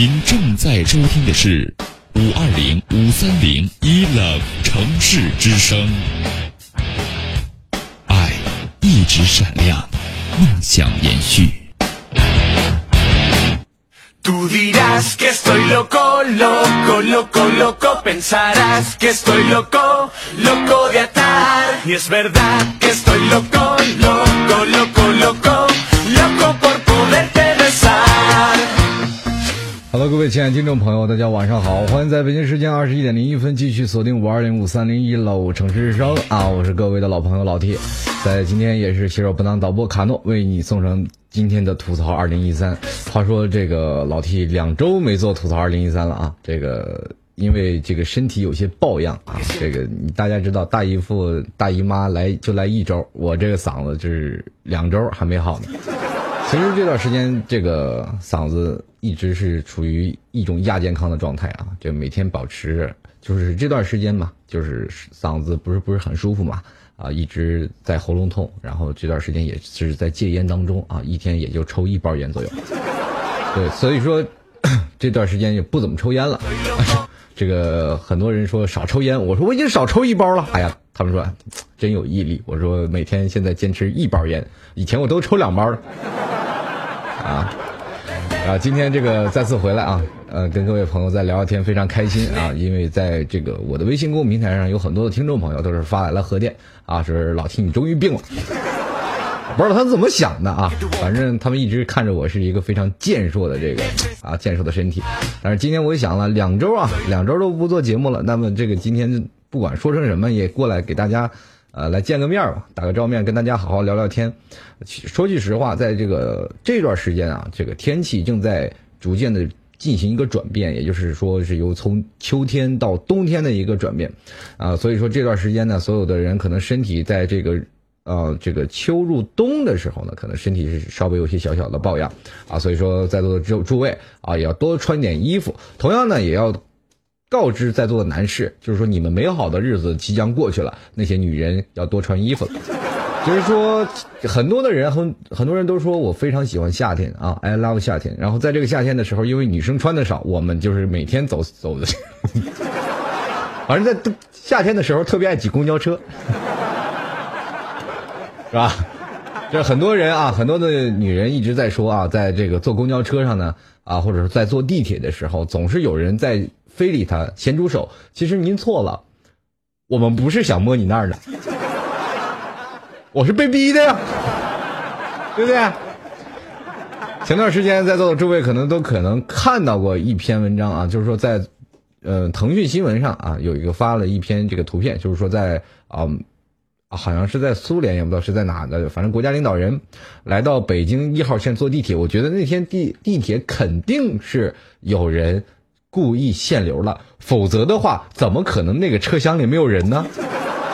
您正在收听的是五二零五三零一冷城市之声，爱一直闪亮，梦想延续。Hello，各位亲爱的听众朋友，大家晚上好，欢迎在北京时间二十一点零一分继续锁定五二零五三零一楼城市之声啊，我是各位的老朋友老 T，在今天也是携手不当导播卡诺为你送上今天的吐槽二零一三。话说这个老 T 两周没做吐槽二零一三了啊，这个因为这个身体有些抱恙啊，这个大家知道大姨夫大姨妈来就来一周，我这个嗓子就是两周还没好呢。其实这段时间，这个嗓子一直是处于一种亚健康的状态啊，就每天保持，就是这段时间嘛，就是嗓子不是不是很舒服嘛，啊，一直在喉咙痛，然后这段时间也是在戒烟当中啊，一天也就抽一包烟左右，对，所以说 这段时间也不怎么抽烟了。这个很多人说少抽烟，我说我已经少抽一包了。哎呀，他们说真有毅力。我说每天现在坚持一包烟，以前我都抽两包了。啊啊！今天这个再次回来啊，呃，跟各位朋友再聊聊天，非常开心啊！因为在这个我的微信公众平台上，有很多的听众朋友都是发来了贺电啊，说老 T 你终于病了。不知道他怎么想的啊，反正他们一直看着我是一个非常健硕的这个啊健硕的身体，但是今天我想了两周啊，两周都不做节目了，那么这个今天不管说成什么，也过来给大家呃来见个面吧，打个照面，跟大家好好聊聊天。说句实话，在这个这段时间啊，这个天气正在逐渐的进行一个转变，也就是说是由从秋天到冬天的一个转变啊，所以说这段时间呢，所有的人可能身体在这个。呃，这个秋入冬的时候呢，可能身体是稍微有些小小的抱恙啊，所以说在座的诸诸位啊，也要多穿点衣服。同样呢，也要告知在座的男士，就是说你们美好的日子即将过去了，那些女人要多穿衣服了。就是说，很多的人很很多人都说我非常喜欢夏天啊，I love 夏天。然后在这个夏天的时候，因为女生穿的少，我们就是每天走走的，反正在夏天的时候特别爱挤公交车。是吧？这很多人啊，很多的女人一直在说啊，在这个坐公交车上呢，啊，或者是在坐地铁的时候，总是有人在非礼她，咸猪手。其实您错了，我们不是想摸你那儿的，我是被逼的呀，对不对？前段时间在座的诸位可能都可能看到过一篇文章啊，就是说在呃腾讯新闻上啊有一个发了一篇这个图片，就是说在啊。啊，好像是在苏联，也不知道是在哪的，反正国家领导人来到北京一号线坐地铁。我觉得那天地地铁肯定是有人故意限流了，否则的话，怎么可能那个车厢里没有人呢？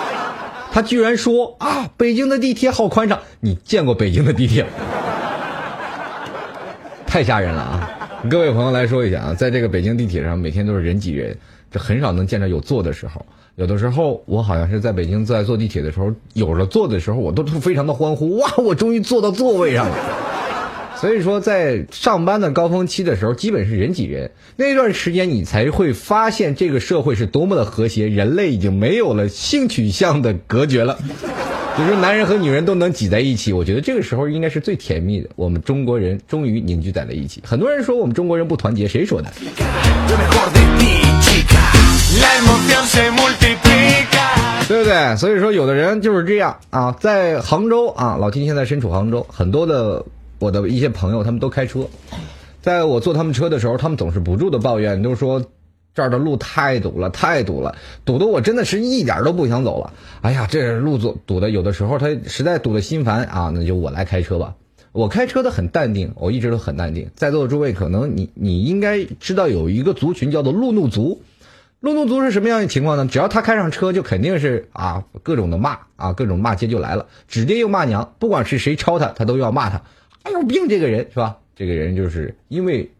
他居然说啊，北京的地铁好宽敞，你见过北京的地铁吗？太吓人了啊！各位朋友来说一下啊，在这个北京地铁上，每天都是人挤人，这很少能见着有坐的时候。有的时候，我好像是在北京在坐地铁的时候，有了坐的时候，我都非常的欢呼，哇，我终于坐到座位上了。所以说，在上班的高峰期的时候，基本是人挤人，那段时间你才会发现这个社会是多么的和谐，人类已经没有了性取向的隔绝了，就是男人和女人都能挤在一起。我觉得这个时候应该是最甜蜜的，我们中国人终于凝聚在了一起。很多人说我们中国人不团结，谁说的？对不对？所以说，有的人就是这样啊，在杭州啊，老金现在身处杭州，很多的我的一些朋友他们都开车，在我坐他们车的时候，他们总是不住的抱怨，都说这儿的路太堵了，太堵了，堵得我真的是一点都不想走了。哎呀，这路堵堵的，有的时候他实在堵得心烦啊，那就我来开车吧。我开车的很淡定，我一直都很淡定。在座的诸位，可能你你应该知道有一个族群叫做路怒族。路怒族是什么样的情况呢？只要他开上车，就肯定是啊各种的骂啊，各种骂街就来了，指爹又骂娘，不管是谁抄他，他都要骂他。哎有病这个人是吧？这个人就是因为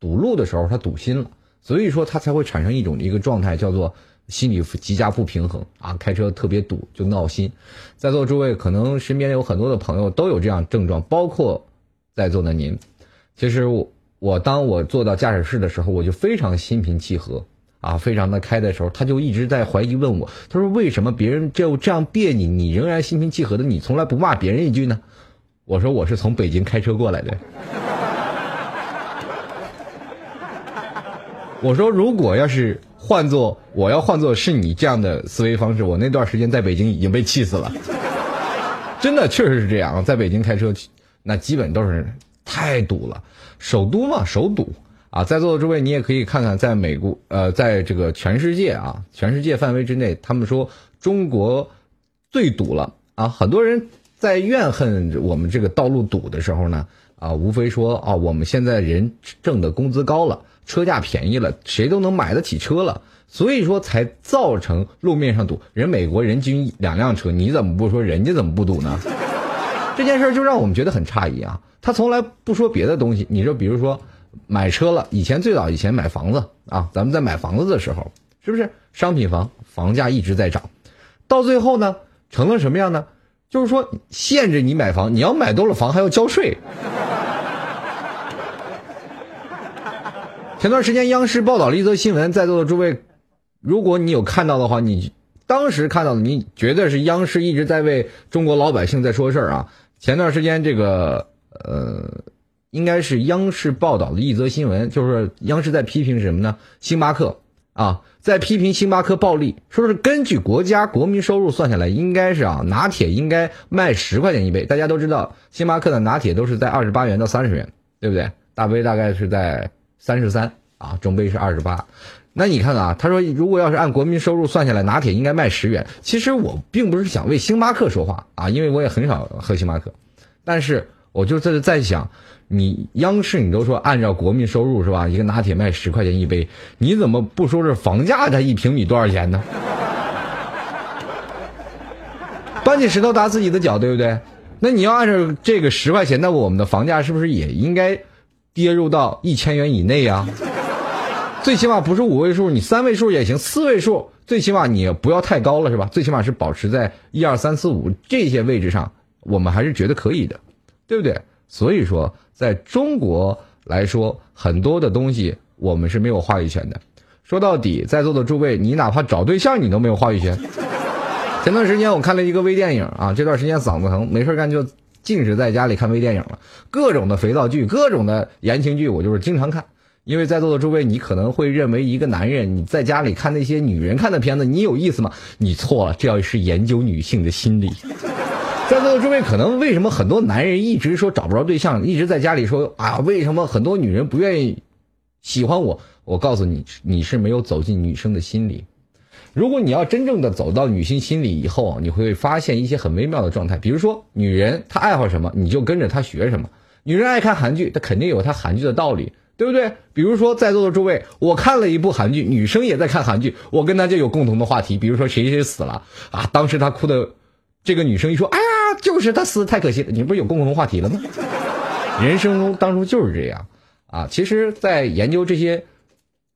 堵路的时候他堵心了，所以说他才会产生一种一个状态，叫做心理极佳不平衡啊，开车特别堵就闹心。在座诸位可能身边有很多的朋友都有这样症状，包括在座的您。其实我我当我坐到驾驶室的时候，我就非常心平气和。啊，非常的开的时候，他就一直在怀疑问我，他说为什么别人就这样别你，你仍然心平气和的，你从来不骂别人一句呢？我说我是从北京开车过来的。我说如果要是换做我要换做是你这样的思维方式，我那段时间在北京已经被气死了。真的确实是这样，在北京开车那基本都是太堵了，首都嘛，首堵。啊，在座的诸位，你也可以看看，在美国，呃，在这个全世界啊，全世界范围之内，他们说中国最堵了啊。很多人在怨恨我们这个道路堵的时候呢，啊，无非说啊，我们现在人挣的工资高了，车价便宜了，谁都能买得起车了，所以说才造成路面上堵。人美国人均两辆车，你怎么不说人家怎么不堵呢？这件事就让我们觉得很诧异啊。他从来不说别的东西，你说，比如说。买车了，以前最早以前买房子啊，咱们在买房子的时候，是不是商品房房价一直在涨？到最后呢，成了什么样呢？就是说限制你买房，你要买多了房还要交税。前段时间央视报道了一则新闻，在座的诸位，如果你有看到的话，你当时看到的，你觉得是央视一直在为中国老百姓在说事儿啊？前段时间这个呃。应该是央视报道的一则新闻，就是央视在批评什么呢？星巴克啊，在批评星巴克暴利，说是根据国家国民收入算下来，应该是啊，拿铁应该卖十块钱一杯。大家都知道，星巴克的拿铁都是在二十八元到三十元，对不对？大杯大概是在三十三啊，中杯是二十八。那你看啊，他说如果要是按国民收入算下来，拿铁应该卖十元。其实我并不是想为星巴克说话啊，因为我也很少喝星巴克，但是我就在在想。你央视你都说按照国民收入是吧？一个拿铁卖十块钱一杯，你怎么不说是房价它一平米多少钱呢？搬起石头砸自己的脚，对不对？那你要按照这个十块钱，那我们的房价是不是也应该跌入到一千元以内呀？最起码不是五位数，你三位数也行，四位数最起码你不要太高了是吧？最起码是保持在一二三四五这些位置上，我们还是觉得可以的，对不对？所以说。在中国来说，很多的东西我们是没有话语权的。说到底，在座的诸位，你哪怕找对象，你都没有话语权。前段时间我看了一个微电影啊，这段时间嗓子疼，没事干就禁止在家里看微电影了。各种的肥皂剧，各种的言情剧，我就是经常看。因为在座的诸位，你可能会认为一个男人你在家里看那些女人看的片子，你有意思吗？你错了，这要是研究女性的心理。在座的诸位，可能为什么很多男人一直说找不着对象，一直在家里说啊？为什么很多女人不愿意喜欢我？我告诉你，你是没有走进女生的心里。如果你要真正的走到女性心里以后，你会发现一些很微妙的状态。比如说，女人她爱好什么，你就跟着她学什么。女人爱看韩剧，她肯定有她韩剧的道理，对不对？比如说，在座的诸位，我看了一部韩剧，女生也在看韩剧，我跟她就有共同的话题。比如说，谁谁死了啊？当时她哭的，这个女生一说，哎呀。就是他死太可惜了，你不是有共同话题了吗？人生中当中就是这样啊。其实，在研究这些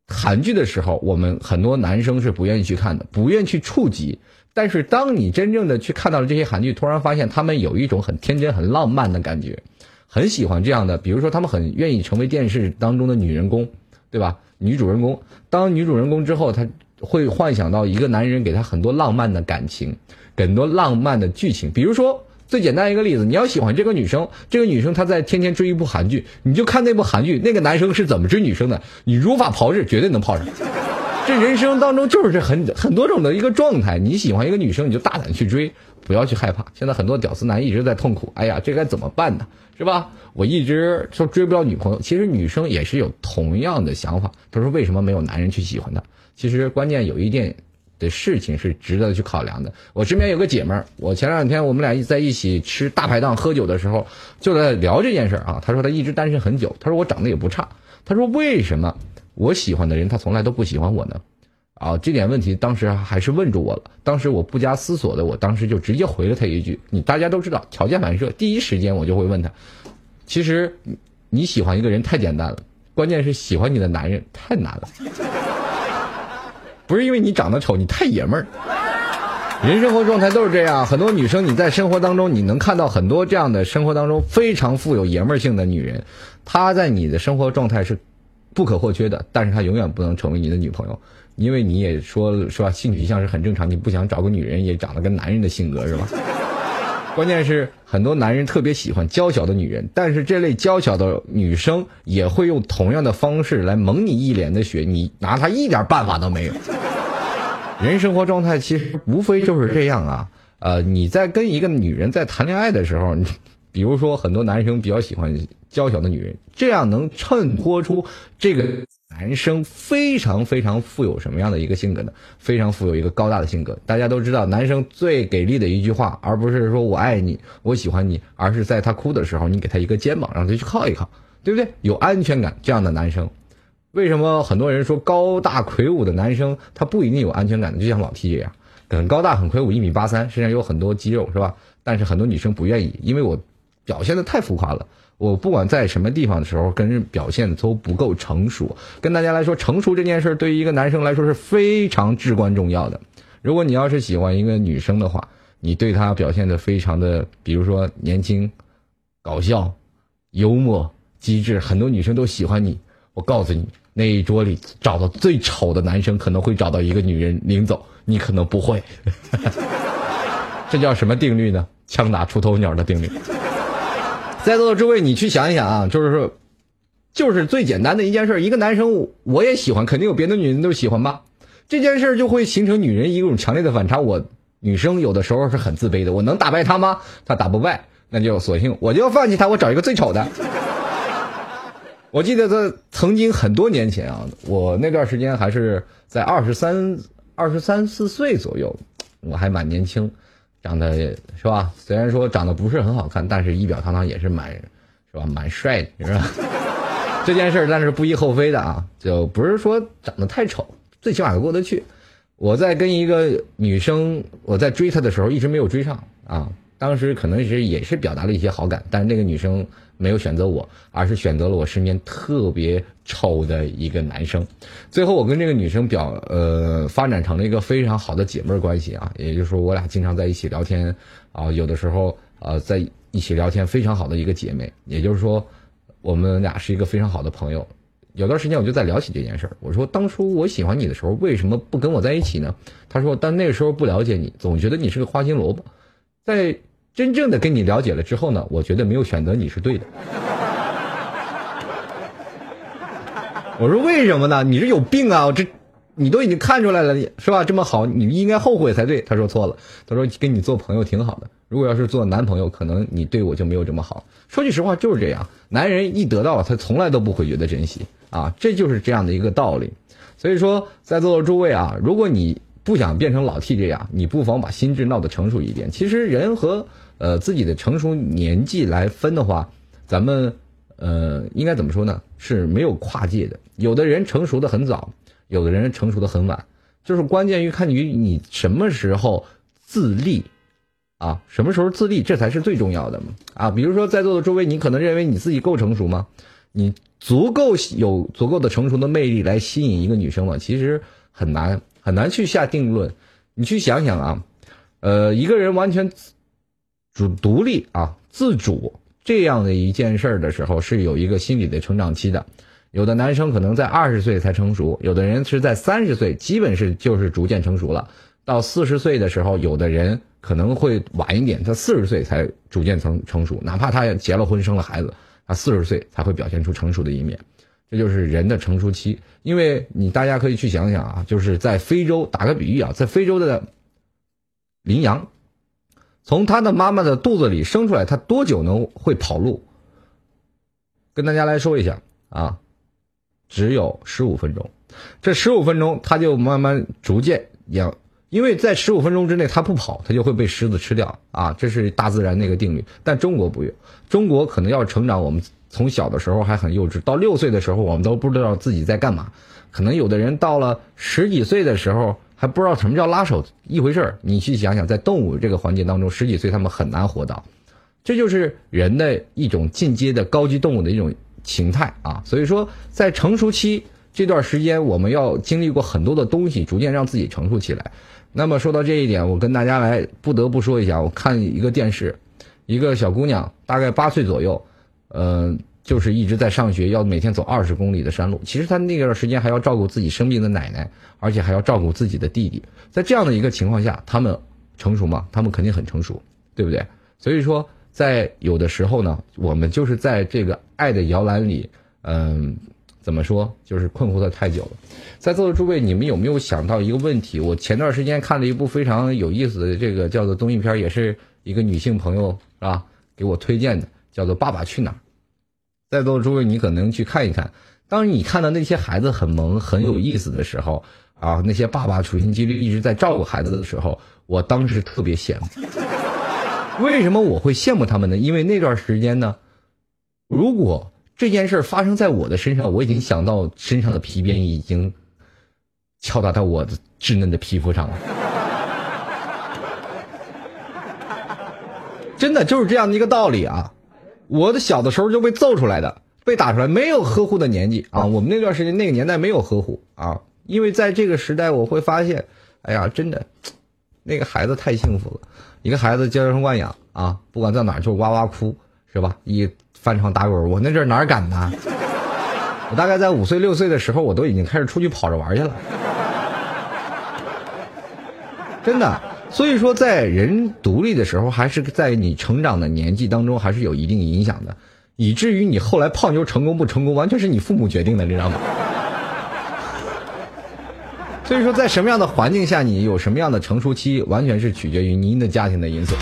韩剧的时候，我们很多男生是不愿意去看的，不愿意去触及。但是，当你真正的去看到了这些韩剧，突然发现他们有一种很天真、很浪漫的感觉，很喜欢这样的。比如说，他们很愿意成为电视当中的女人公，对吧？女主人公。当女主人公之后，她会幻想到一个男人给她很多浪漫的感情，很多浪漫的剧情，比如说。最简单一个例子，你要喜欢这个女生，这个女生她在天天追一部韩剧，你就看那部韩剧，那个男生是怎么追女生的，你如法炮制，绝对能泡上。这人生当中就是这很很多种的一个状态。你喜欢一个女生，你就大胆去追，不要去害怕。现在很多屌丝男一直在痛苦，哎呀，这该怎么办呢？是吧？我一直说追不到女朋友，其实女生也是有同样的想法。她说为什么没有男人去喜欢她？其实关键有一点的事情是值得去考量的。我身边有个姐们儿，我前两天我们俩在一起吃大排档喝酒的时候，就在聊这件事儿啊。她说她一直单身很久，她说我长得也不差，她说为什么我喜欢的人他从来都不喜欢我呢？啊，这点问题当时还是问住我了。当时我不加思索的，我当时就直接回了他一句：“你大家都知道，条件反射，第一时间我就会问他，其实你喜欢一个人太简单了，关键是喜欢你的男人太难了。不是因为你长得丑，你太爷们儿。人生活状态都是这样，很多女生你在生活当中你能看到很多这样的生活当中非常富有爷们儿性的女人，她在你的生活状态是不可或缺的，但是她永远不能成为你的女朋友。”因为你也说了是吧，性取向是很正常，你不想找个女人也长得跟男人的性格是吧？关键是很多男人特别喜欢娇小的女人，但是这类娇小的女生也会用同样的方式来蒙你一脸的血，你拿她一点办法都没有。人生活状态其实无非就是这样啊，呃，你在跟一个女人在谈恋爱的时候，比如说很多男生比较喜欢娇小的女人，这样能衬托出这个。男生非常非常富有什么样的一个性格呢？非常富有一个高大的性格。大家都知道，男生最给力的一句话，而不是说我爱你，我喜欢你，而是在他哭的时候，你给他一个肩膀，让他去靠一靠，对不对？有安全感，这样的男生，为什么很多人说高大魁梧的男生他不一定有安全感呢？就像老 T 这样，很高大很魁梧，一米八三，身上有很多肌肉，是吧？但是很多女生不愿意，因为我表现的太浮夸了。我不管在什么地方的时候，跟人表现都不够成熟。跟大家来说，成熟这件事对于一个男生来说是非常至关重要的。如果你要是喜欢一个女生的话，你对她表现的非常的，比如说年轻、搞笑、幽默、机智，很多女生都喜欢你。我告诉你，那一桌里找到最丑的男生，可能会找到一个女人领走，你可能不会。这叫什么定律呢？枪打出头鸟的定律。在座的诸位，你去想一想啊，就是说，就是最简单的一件事，一个男生我也喜欢，肯定有别的女人都喜欢吧？这件事就会形成女人一种强烈的反差。我女生有的时候是很自卑的，我能打败她吗？她打不败，那就索性我就要放弃她，我找一个最丑的。我记得在曾经很多年前啊，我那段时间还是在二十三、二十三四岁左右，我还蛮年轻。长得是吧？虽然说长得不是很好看，但是仪表堂堂也是蛮，是吧？蛮帅的，是吧？这件事儿但是不亦厚非的啊，就不是说长得太丑，最起码过得去。我在跟一个女生，我在追她的时候，一直没有追上啊。当时可能是也是表达了一些好感，但是那个女生。没有选择我，而是选择了我身边特别丑的一个男生。最后，我跟这个女生表呃发展成了一个非常好的姐妹关系啊，也就是说，我俩经常在一起聊天啊，有的时候呃在一起聊天，非常好的一个姐妹。也就是说，我们俩是一个非常好的朋友。有段时间，我就在聊起这件事儿，我说当初我喜欢你的时候，为什么不跟我在一起呢？她说，但那个时候不了解你，总觉得你是个花心萝卜，在。真正的跟你了解了之后呢，我觉得没有选择你是对的。我说为什么呢？你是有病啊！这你都已经看出来了，是吧？这么好，你应该后悔才对。他说错了，他说跟你做朋友挺好的。如果要是做男朋友，可能你对我就没有这么好。说句实话，就是这样。男人一得到了，他从来都不会觉得珍惜啊，这就是这样的一个道理。所以说，在座的诸位啊，如果你不想变成老 T 这样，你不妨把心智闹得成熟一点。其实人和呃，自己的成熟年纪来分的话，咱们呃应该怎么说呢？是没有跨界的。有的人成熟的很早，有的人成熟的很晚，就是关键于看于你什么时候自立啊，什么时候自立，这才是最重要的啊。比如说在座的诸位，你可能认为你自己够成熟吗？你足够有足够的成熟的魅力来吸引一个女生吗？其实很难很难去下定论。你去想想啊，呃，一个人完全。主独立啊，自主这样的一件事儿的时候，是有一个心理的成长期的。有的男生可能在二十岁才成熟，有的人是在三十岁，基本是就是逐渐成熟了。到四十岁的时候，有的人可能会晚一点，他四十岁才逐渐成成熟。哪怕他结了婚、生了孩子，他四十岁才会表现出成熟的一面。这就是人的成熟期。因为你大家可以去想想啊，就是在非洲，打个比喻啊，在非洲的羚羊，从他的妈妈的肚子里生出来，他多久能会跑路？跟大家来说一下啊，只有十五分钟。这十五分钟，他就慢慢逐渐养，因为在十五分钟之内，他不跑，他就会被狮子吃掉啊！这是大自然那个定律。但中国不用，中国可能要成长，我们从小的时候还很幼稚，到六岁的时候，我们都不知道自己在干嘛。可能有的人到了十几岁的时候，还不知道什么叫拉手一回事儿。你去想想，在动物这个环节当中，十几岁他们很难活到。这就是人的一种进阶的高级动物的一种形态啊！所以说，在成熟期。这段时间我们要经历过很多的东西，逐渐让自己成熟起来。那么说到这一点，我跟大家来不得不说一下，我看一个电视，一个小姑娘大概八岁左右，嗯，就是一直在上学，要每天走二十公里的山路。其实他那段时间还要照顾自己生病的奶奶，而且还要照顾自己的弟弟。在这样的一个情况下，他们成熟吗？他们肯定很成熟，对不对？所以说，在有的时候呢，我们就是在这个爱的摇篮里，嗯。怎么说？就是困惑的太久了。在座的诸位，你们有没有想到一个问题？我前段时间看了一部非常有意思的这个叫做综艺片，也是一个女性朋友是吧给我推荐的，叫做《爸爸去哪儿》。在座的诸位，你可能去看一看。当你看到那些孩子很萌、很有意思的时候啊，那些爸爸处心积虑一直在照顾孩子的时候，我当时特别羡慕。为什么我会羡慕他们呢？因为那段时间呢，如果。这件事发生在我的身上，我已经想到身上的皮鞭已经敲打到我的稚嫩的皮肤上了。真的就是这样的一个道理啊！我的小的时候就被揍出来的，被打出来，没有呵护的年纪啊！我们那段时间那个年代没有呵护啊，因为在这个时代，我会发现，哎呀，真的，那个孩子太幸福了，一个孩子娇生惯养啊，不管在哪就哇哇哭，是吧？一。翻床打滚，我那阵哪敢呢？我大概在五岁六岁的时候，我都已经开始出去跑着玩去了。真的，所以说在人独立的时候，还是在你成长的年纪当中，还是有一定影响的，以至于你后来泡妞成功不成功，完全是你父母决定的，知道吗？所以说，在什么样的环境下，你有什么样的成熟期，完全是取决于您的家庭的因素。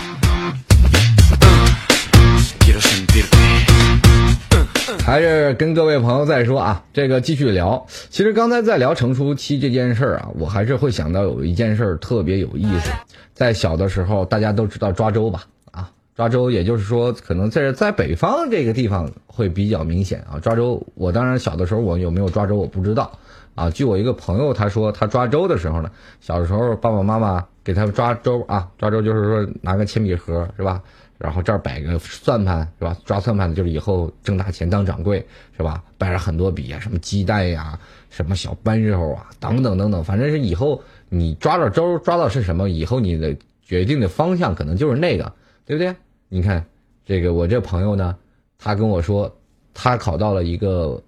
还是跟各位朋友再说啊，这个继续聊。其实刚才在聊成熟期这件事儿啊，我还是会想到有一件事儿特别有意思。在小的时候，大家都知道抓周吧？啊，抓周，也就是说，可能在在北方这个地方会比较明显啊。抓周，我当然小的时候我有没有抓周我不知道啊。据我一个朋友他说，他抓周的时候呢，小的时候爸爸妈妈给他抓周啊，抓周就是说拿个铅笔盒是吧？然后这儿摆个算盘是吧？抓算盘的就是以后挣大钱当掌柜是吧？摆了很多笔啊，什么鸡蛋呀，什么小扳手啊，等等等等，反正是以后你抓到周抓到是什么，以后你的决定的方向可能就是那个，对不对？你看这个我这朋友呢，他跟我说，他考到了一个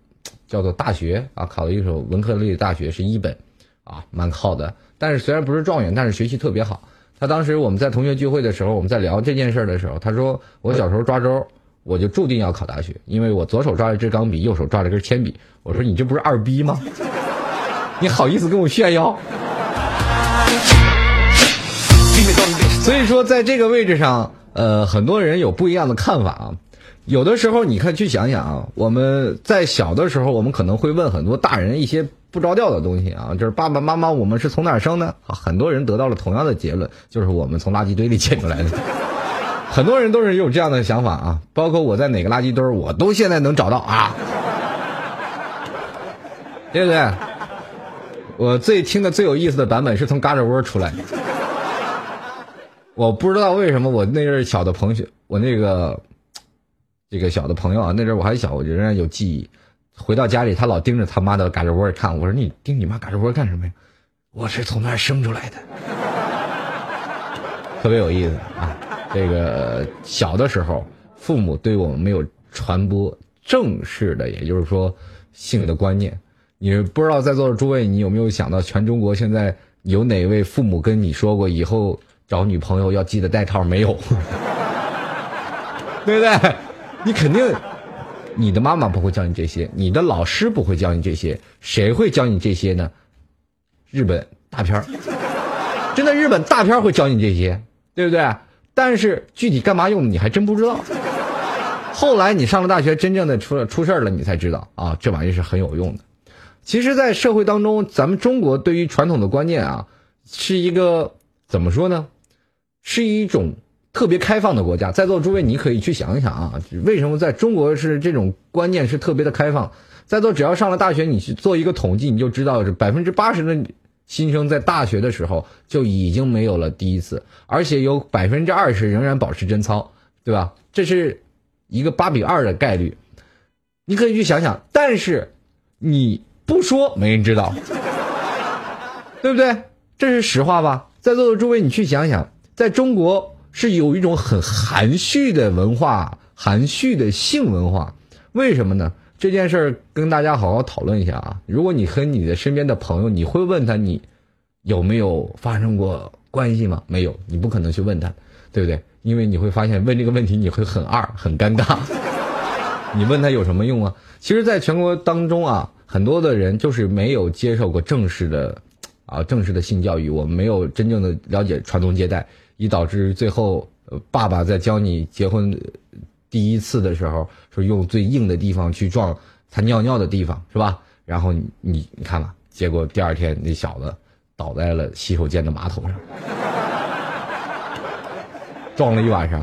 叫做大学啊，考了一所文科类的大学是一本，啊，蛮好的。但是虽然不是状元，但是学习特别好。他当时我们在同学聚会的时候，我们在聊这件事的时候，他说我小时候抓周，我就注定要考大学，因为我左手抓了支钢笔，右手抓了根铅笔。我说你这不是二逼吗？你好意思跟我炫耀？所以说，在这个位置上，呃，很多人有不一样的看法啊。有的时候，你看去想想啊，我们在小的时候，我们可能会问很多大人一些。不着调的东西啊，就是爸爸妈妈，我们是从哪儿生的？很多人得到了同样的结论，就是我们从垃圾堆里捡出来的。很多人都是有这样的想法啊，包括我在哪个垃圾堆，我都现在能找到啊，对不对？我最听的最有意思的版本是从嘎吱窝出来的。我不知道为什么我那阵小的朋友，我那个这个小的朋友啊，那阵我还小，我仍然有记忆。回到家里，他老盯着他妈的嘎吱窝看。我说：“你盯你妈嘎吱窝干什么呀？”我是从那儿生出来的，特别有意思啊。这个小的时候，父母对我们没有传播正式的，也就是说性的观念。你不知道在座的诸位，你有没有想到，全中国现在有哪位父母跟你说过，以后找女朋友要记得带套？没有，对不对？你肯定。你的妈妈不会教你这些，你的老师不会教你这些，谁会教你这些呢？日本大片儿，真的日本大片儿会教你这些，对不对？但是具体干嘛用的你还真不知道。后来你上了大学，真正的出了出事儿了，你才知道啊，这玩意是很有用的。其实，在社会当中，咱们中国对于传统的观念啊，是一个怎么说呢？是一种特别开放的国家。在座诸位，你可以去想一想啊，为什么在中国是这种观念是特别的开放？在座只要上了大学，你去做一个统计，你就知道是百分之八十的新生在大学的时候就已经没有了第一次，而且有百分之二十仍然保持贞操，对吧？这是一个八比二的概率，你可以去想想。但是你不说，没人知道，对不对？这是实话吧？在座的诸位，你去想想，在中国是有一种很含蓄的文化，含蓄的性文化，为什么呢？这件事儿跟大家好好讨论一下啊！如果你和你的身边的朋友，你会问他你有没有发生过关系吗？没有，你不可能去问他，对不对？因为你会发现问这个问题你会很二，很尴尬。你问他有什么用啊？其实，在全国当中啊，很多的人就是没有接受过正式的啊正式的性教育，我们没有真正的了解传宗接代，以导致最后爸爸在教你结婚。第一次的时候，说用最硬的地方去撞他尿尿的地方，是吧？然后你你你看吧，结果第二天那小子倒在了洗手间的马桶上，撞了一晚上，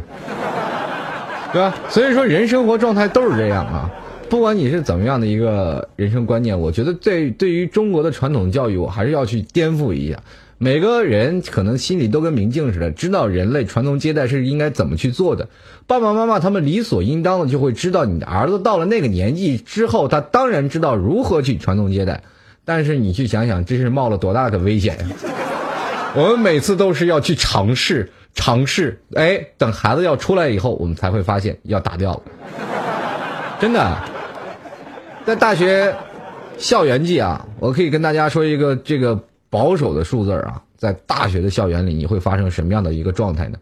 对吧？所以说人生活状态都是这样啊，不管你是怎么样的一个人生观念，我觉得对对于中国的传统教育，我还是要去颠覆一下。每个人可能心里都跟明镜似的，知道人类传宗接代是应该怎么去做的。爸爸妈妈他们理所应当的就会知道，你的儿子到了那个年纪之后，他当然知道如何去传宗接代。但是你去想想，这是冒了多大的危险呀！我们每次都是要去尝试，尝试，哎，等孩子要出来以后，我们才会发现要打掉了。真的，在大学校园季啊，我可以跟大家说一个这个。保守的数字啊，在大学的校园里，你会发生什么样的一个状态呢？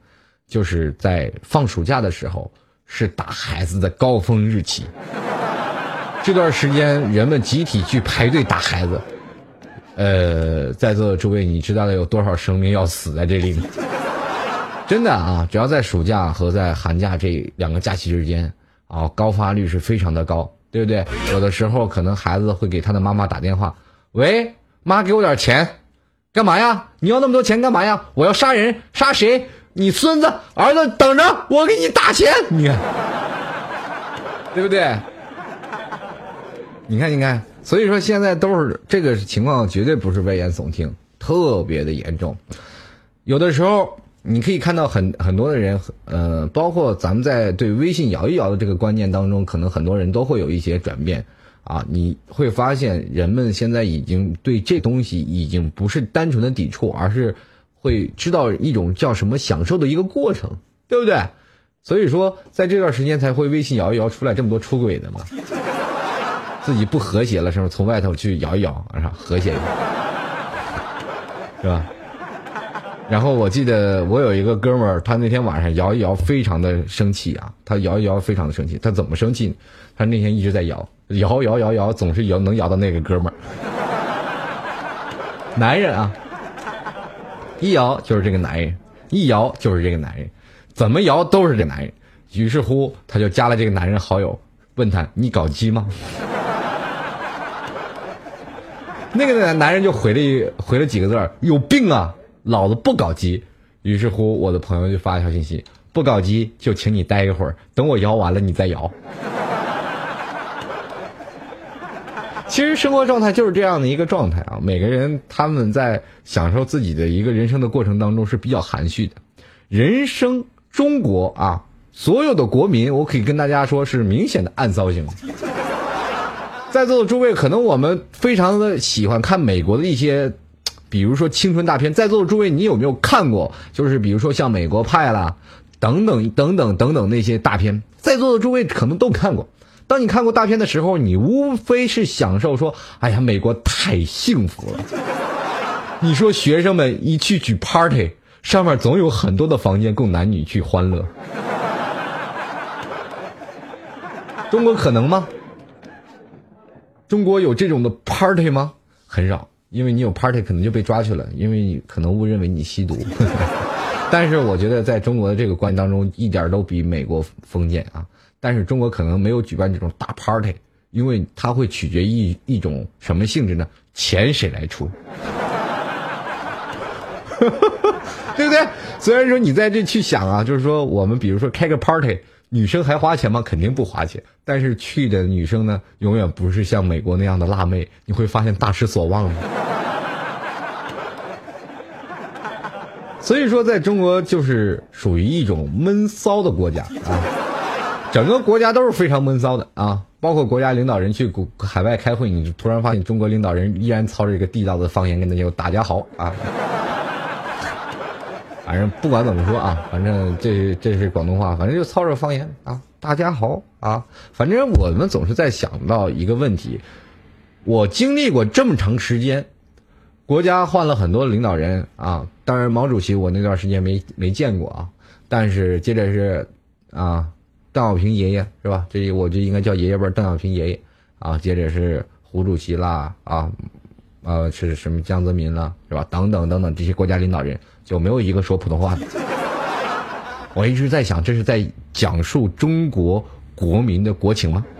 就是在放暑假的时候，是打孩子的高峰日期。这段时间，人们集体去排队打孩子。呃，在座的诸位，你知道的有多少生命要死在这里吗？真的啊，只要在暑假和在寒假这两个假期之间啊，高发率是非常的高，对不对？有的时候可能孩子会给他的妈妈打电话：“喂，妈，给我点钱。”干嘛呀？你要那么多钱干嘛呀？我要杀人，杀谁？你孙子、儿子等着，我给你打钱。你看，对不对？你看，你看，所以说现在都是这个情况，绝对不是危言耸听，特别的严重。有的时候你可以看到很很多的人，呃，包括咱们在对微信摇一摇的这个观念当中，可能很多人都会有一些转变。啊，你会发现人们现在已经对这东西已经不是单纯的抵触，而是会知道一种叫什么享受的一个过程，对不对？所以说，在这段时间才会微信摇一摇出来这么多出轨的嘛，自己不和谐了，是不？从外头去摇一摇，是吧？和谐一下，是吧？然后我记得我有一个哥们儿，他那天晚上摇一摇，非常的生气啊，他摇一摇非常的生气，他怎么生气？他那天一直在摇。摇摇摇摇，总是摇能摇到那个哥们儿。男人啊，一摇就是这个男人，一摇就是这个男人，怎么摇都是这个男人。于是乎，他就加了这个男人好友，问他：“你搞基吗？” 那个男人就回了回了几个字儿：“有病啊，老子不搞基。”于是乎，我的朋友就发一条信息：“不搞基就请你待一会儿，等我摇完了你再摇。”其实生活状态就是这样的一个状态啊，每个人他们在享受自己的一个人生的过程当中是比较含蓄的。人生中国啊，所有的国民，我可以跟大家说是明显的暗骚型。在座的诸位，可能我们非常的喜欢看美国的一些，比如说青春大片。在座的诸位，你有没有看过？就是比如说像《美国派》啦，等等等等等等那些大片，在座的诸位可能都看过。当你看过大片的时候，你无非是享受说：“哎呀，美国太幸福了。”你说学生们一去举 party，上面总有很多的房间供男女去欢乐。中国可能吗？中国有这种的 party 吗？很少，因为你有 party 可能就被抓去了，因为你可能误认为你吸毒。但是我觉得在中国的这个关系当中，一点都比美国封建啊。但是中国可能没有举办这种大 party，因为它会取决于一种什么性质呢？钱谁来出？对不对？虽然说你在这去想啊，就是说我们比如说开个 party，女生还花钱吗？肯定不花钱。但是去的女生呢，永远不是像美国那样的辣妹，你会发现大失所望的。所以说，在中国就是属于一种闷骚的国家啊，整个国家都是非常闷骚的啊，包括国家领导人去国海外开会，你突然发现中国领导人依然操着一个地道的方言跟他说“大家好”啊。反正不管怎么说啊，反正这是这是广东话，反正就操着方言啊，大家好啊。反正我们总是在想到一个问题，我经历过这么长时间，国家换了很多领导人啊。当然，毛主席我那段时间没没见过啊。但是接着是啊，邓小平爷爷是吧？这我就应该叫爷爷辈儿邓小平爷爷啊。接着是胡主席啦啊，呃是什么江泽民啦是吧？等等等等这些国家领导人。就没有一个说普通话的。我一直在想，这是在讲述中国国民的国情吗？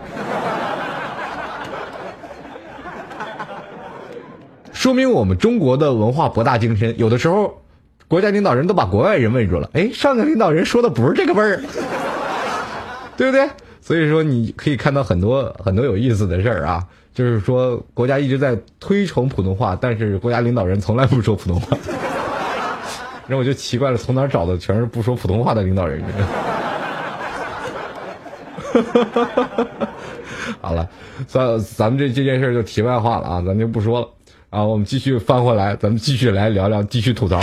说明我们中国的文化博大精深。有的时候，国家领导人都把国外人问住了。哎，上个领导人说的不是这个味儿，对不对？所以说，你可以看到很多很多有意思的事儿啊。就是说，国家一直在推崇普通话，但是国家领导人从来不说普通话。然后我就奇怪了，从哪儿找的全是不说普通话的领导人？哈哈哈哈哈好了，咱咱们这这件事儿就题外话了啊，咱就不说了啊。我们继续翻回来，咱们继续来聊聊，继续吐槽。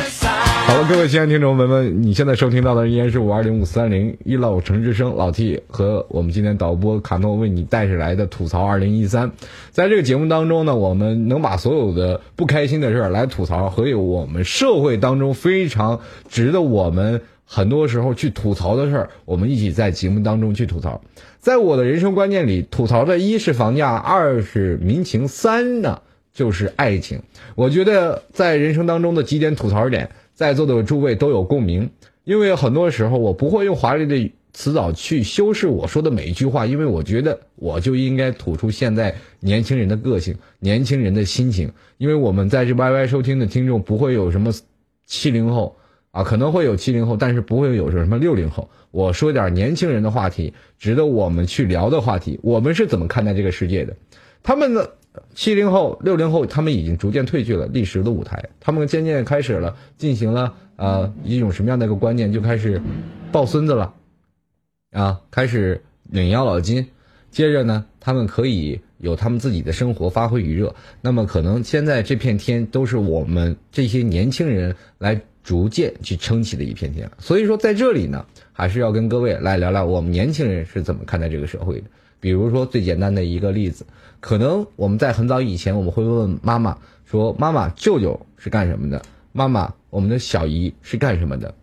各位亲爱的听众朋友们，你现在收听到的依然是五二零五三零一老城之声老 T 和我们今天导播卡诺为你带来的吐槽二零一三。在这个节目当中呢，我们能把所有的不开心的事儿来吐槽，和有我们社会当中非常值得我们很多时候去吐槽的事儿，我们一起在节目当中去吐槽。在我的人生观念里，吐槽的一是房价，二是民情，三呢就是爱情。我觉得在人生当中的几点吐槽点。在座的诸位都有共鸣，因为很多时候我不会用华丽的词藻去修饰我说的每一句话，因为我觉得我就应该吐出现在年轻人的个性、年轻人的心情。因为我们在这 YY 收听的听众不会有什么七零后啊，可能会有七零后，但是不会有什么六零后。我说点年轻人的话题，值得我们去聊的话题。我们是怎么看待这个世界的？他们的。七零后、六零后，他们已经逐渐退去了历史的舞台，他们渐渐开始了进行了啊一种什么样的一个观念，就开始抱孙子了，啊，开始领养老金，接着呢，他们可以有他们自己的生活，发挥余热。那么可能现在这片天都是我们这些年轻人来逐渐去撑起的一片天。所以说，在这里呢，还是要跟各位来聊聊我们年轻人是怎么看待这个社会的。比如说最简单的一个例子。可能我们在很早以前，我们会问妈妈说：“妈妈，舅舅是干什么的？妈妈，我们的小姨是干什么的？”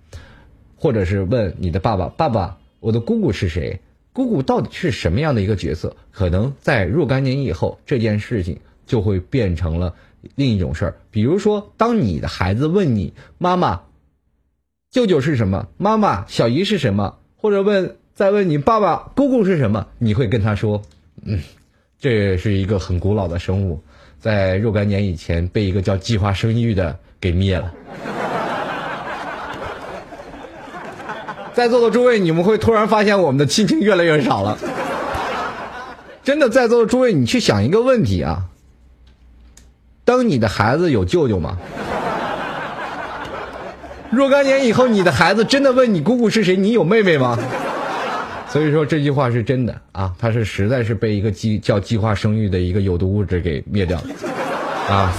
或者是问你的爸爸：“爸爸，我的姑姑是谁？姑姑到底是什么样的一个角色？”可能在若干年以后，这件事情就会变成了另一种事儿。比如说，当你的孩子问你：“妈妈，舅舅是什么？妈妈，小姨是什么？”或者问再问你爸爸姑姑是什么？你会跟他说：“嗯。”这是一个很古老的生物，在若干年以前被一个叫计划生育的给灭了。在座的诸位，你们会突然发现我们的亲情越来越少了。真的，在座的诸位，你去想一个问题啊：当你的孩子有舅舅吗？若干年以后，你的孩子真的问你姑姑是谁？你有妹妹吗？所以说这句话是真的啊，他是实在是被一个计叫计划生育的一个有毒物质给灭掉了啊。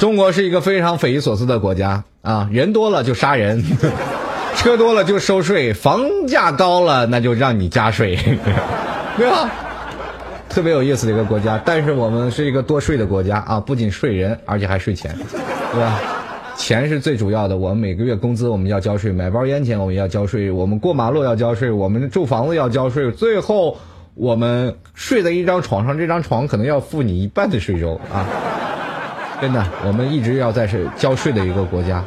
中国是一个非常匪夷所思的国家啊，人多了就杀人，车多了就收税，房价高了那就让你加税，对吧？特别有意思的一个国家，但是我们是一个多税的国家啊，不仅税人，而且还税钱，对吧？钱是最主要的，我们每个月工资我们要交税，买包烟钱我们要交税，我们过马路要交税，我们住房子要交税，最后我们睡在一张床上，这张床可能要付你一半的税收啊！真的，我们一直要在是交税的一个国家。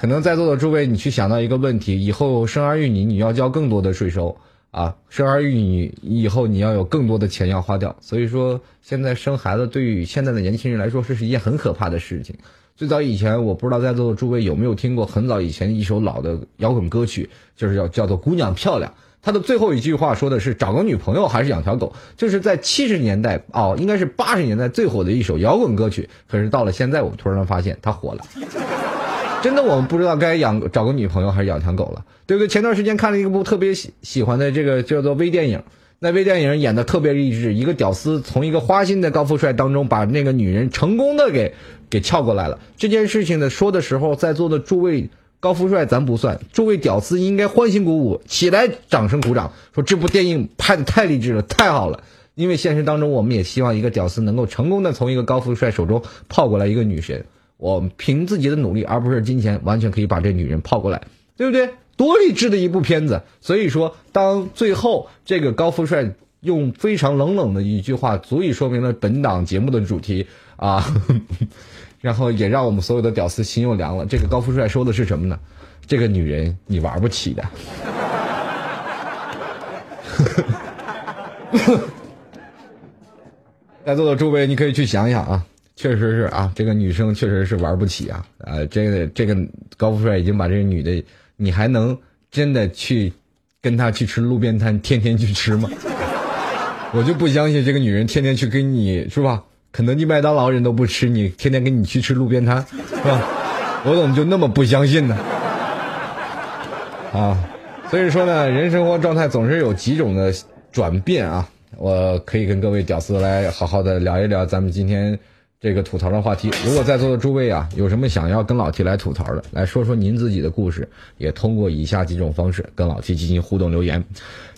可能在座的诸位，你去想到一个问题：以后生儿育女，你要交更多的税收啊！生儿育女以后，你要有更多的钱要花掉。所以说，现在生孩子对于现在的年轻人来说，这是一件很可怕的事情。最早以前，我不知道在座的诸位有没有听过很早以前一首老的摇滚歌曲，就是叫叫做《姑娘漂亮》。它的最后一句话说的是找个女朋友还是养条狗，就是在七十年代哦，应该是八十年代最火的一首摇滚歌曲。可是到了现在，我突然发现它火了。真的，我们不知道该养找个女朋友还是养条狗了，对不对？前段时间看了一部特别喜喜欢的这个叫做微电影，那微电影演的特别励志，一个屌丝从一个花心的高富帅当中把那个女人成功的给给撬过来了。这件事情呢说的时候，在座的诸位高富帅咱不算，诸位屌丝应该欢欣鼓舞起来，掌声鼓掌，说这部电影拍的太励志了，太好了。因为现实当中，我们也希望一个屌丝能够成功的从一个高富帅手中泡过来一个女神。我凭自己的努力，而不是金钱，完全可以把这女人泡过来，对不对？多励志的一部片子！所以说，当最后这个高富帅用非常冷冷的一句话，足以说明了本档节目的主题啊，然后也让我们所有的屌丝心又凉了。这个高富帅说的是什么呢？这个女人你玩不起的。在座的诸位，你可以去想想啊。确实是啊，这个女生确实是玩不起啊！啊，这个这个高富帅已经把这个女的，你还能真的去跟他去吃路边摊，天天去吃吗？我就不相信这个女人天天去跟你是吧？肯德基、麦当劳人都不吃，你天天跟你去吃路边摊是吧？我怎么就那么不相信呢？啊，所以说呢，人生活状态总是有几种的转变啊！我可以跟各位屌丝来好好的聊一聊咱们今天。这个吐槽的话题，如果在座的诸位啊，有什么想要跟老 T 来吐槽的，来说说您自己的故事，也通过以下几种方式跟老 T 进行互动留言。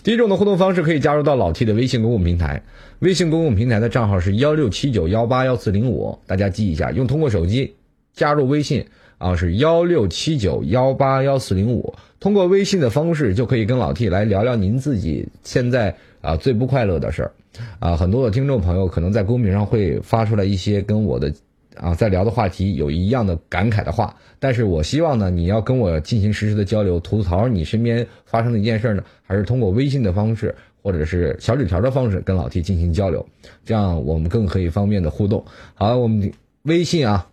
第一种的互动方式可以加入到老 T 的微信公共平台，微信公共平台的账号是幺六七九幺八幺四零五，大家记一下，用通过手机加入微信啊，是幺六七九幺八幺四零五，通过微信的方式就可以跟老 T 来聊聊您自己现在啊最不快乐的事儿。啊，很多的听众朋友可能在公屏上会发出来一些跟我的啊在聊的话题有一样的感慨的话，但是我希望呢，你要跟我进行实时的交流，吐槽你身边发生的一件事呢，还是通过微信的方式或者是小纸条的方式跟老 T 进行交流，这样我们更可以方便的互动。好，我们微信啊，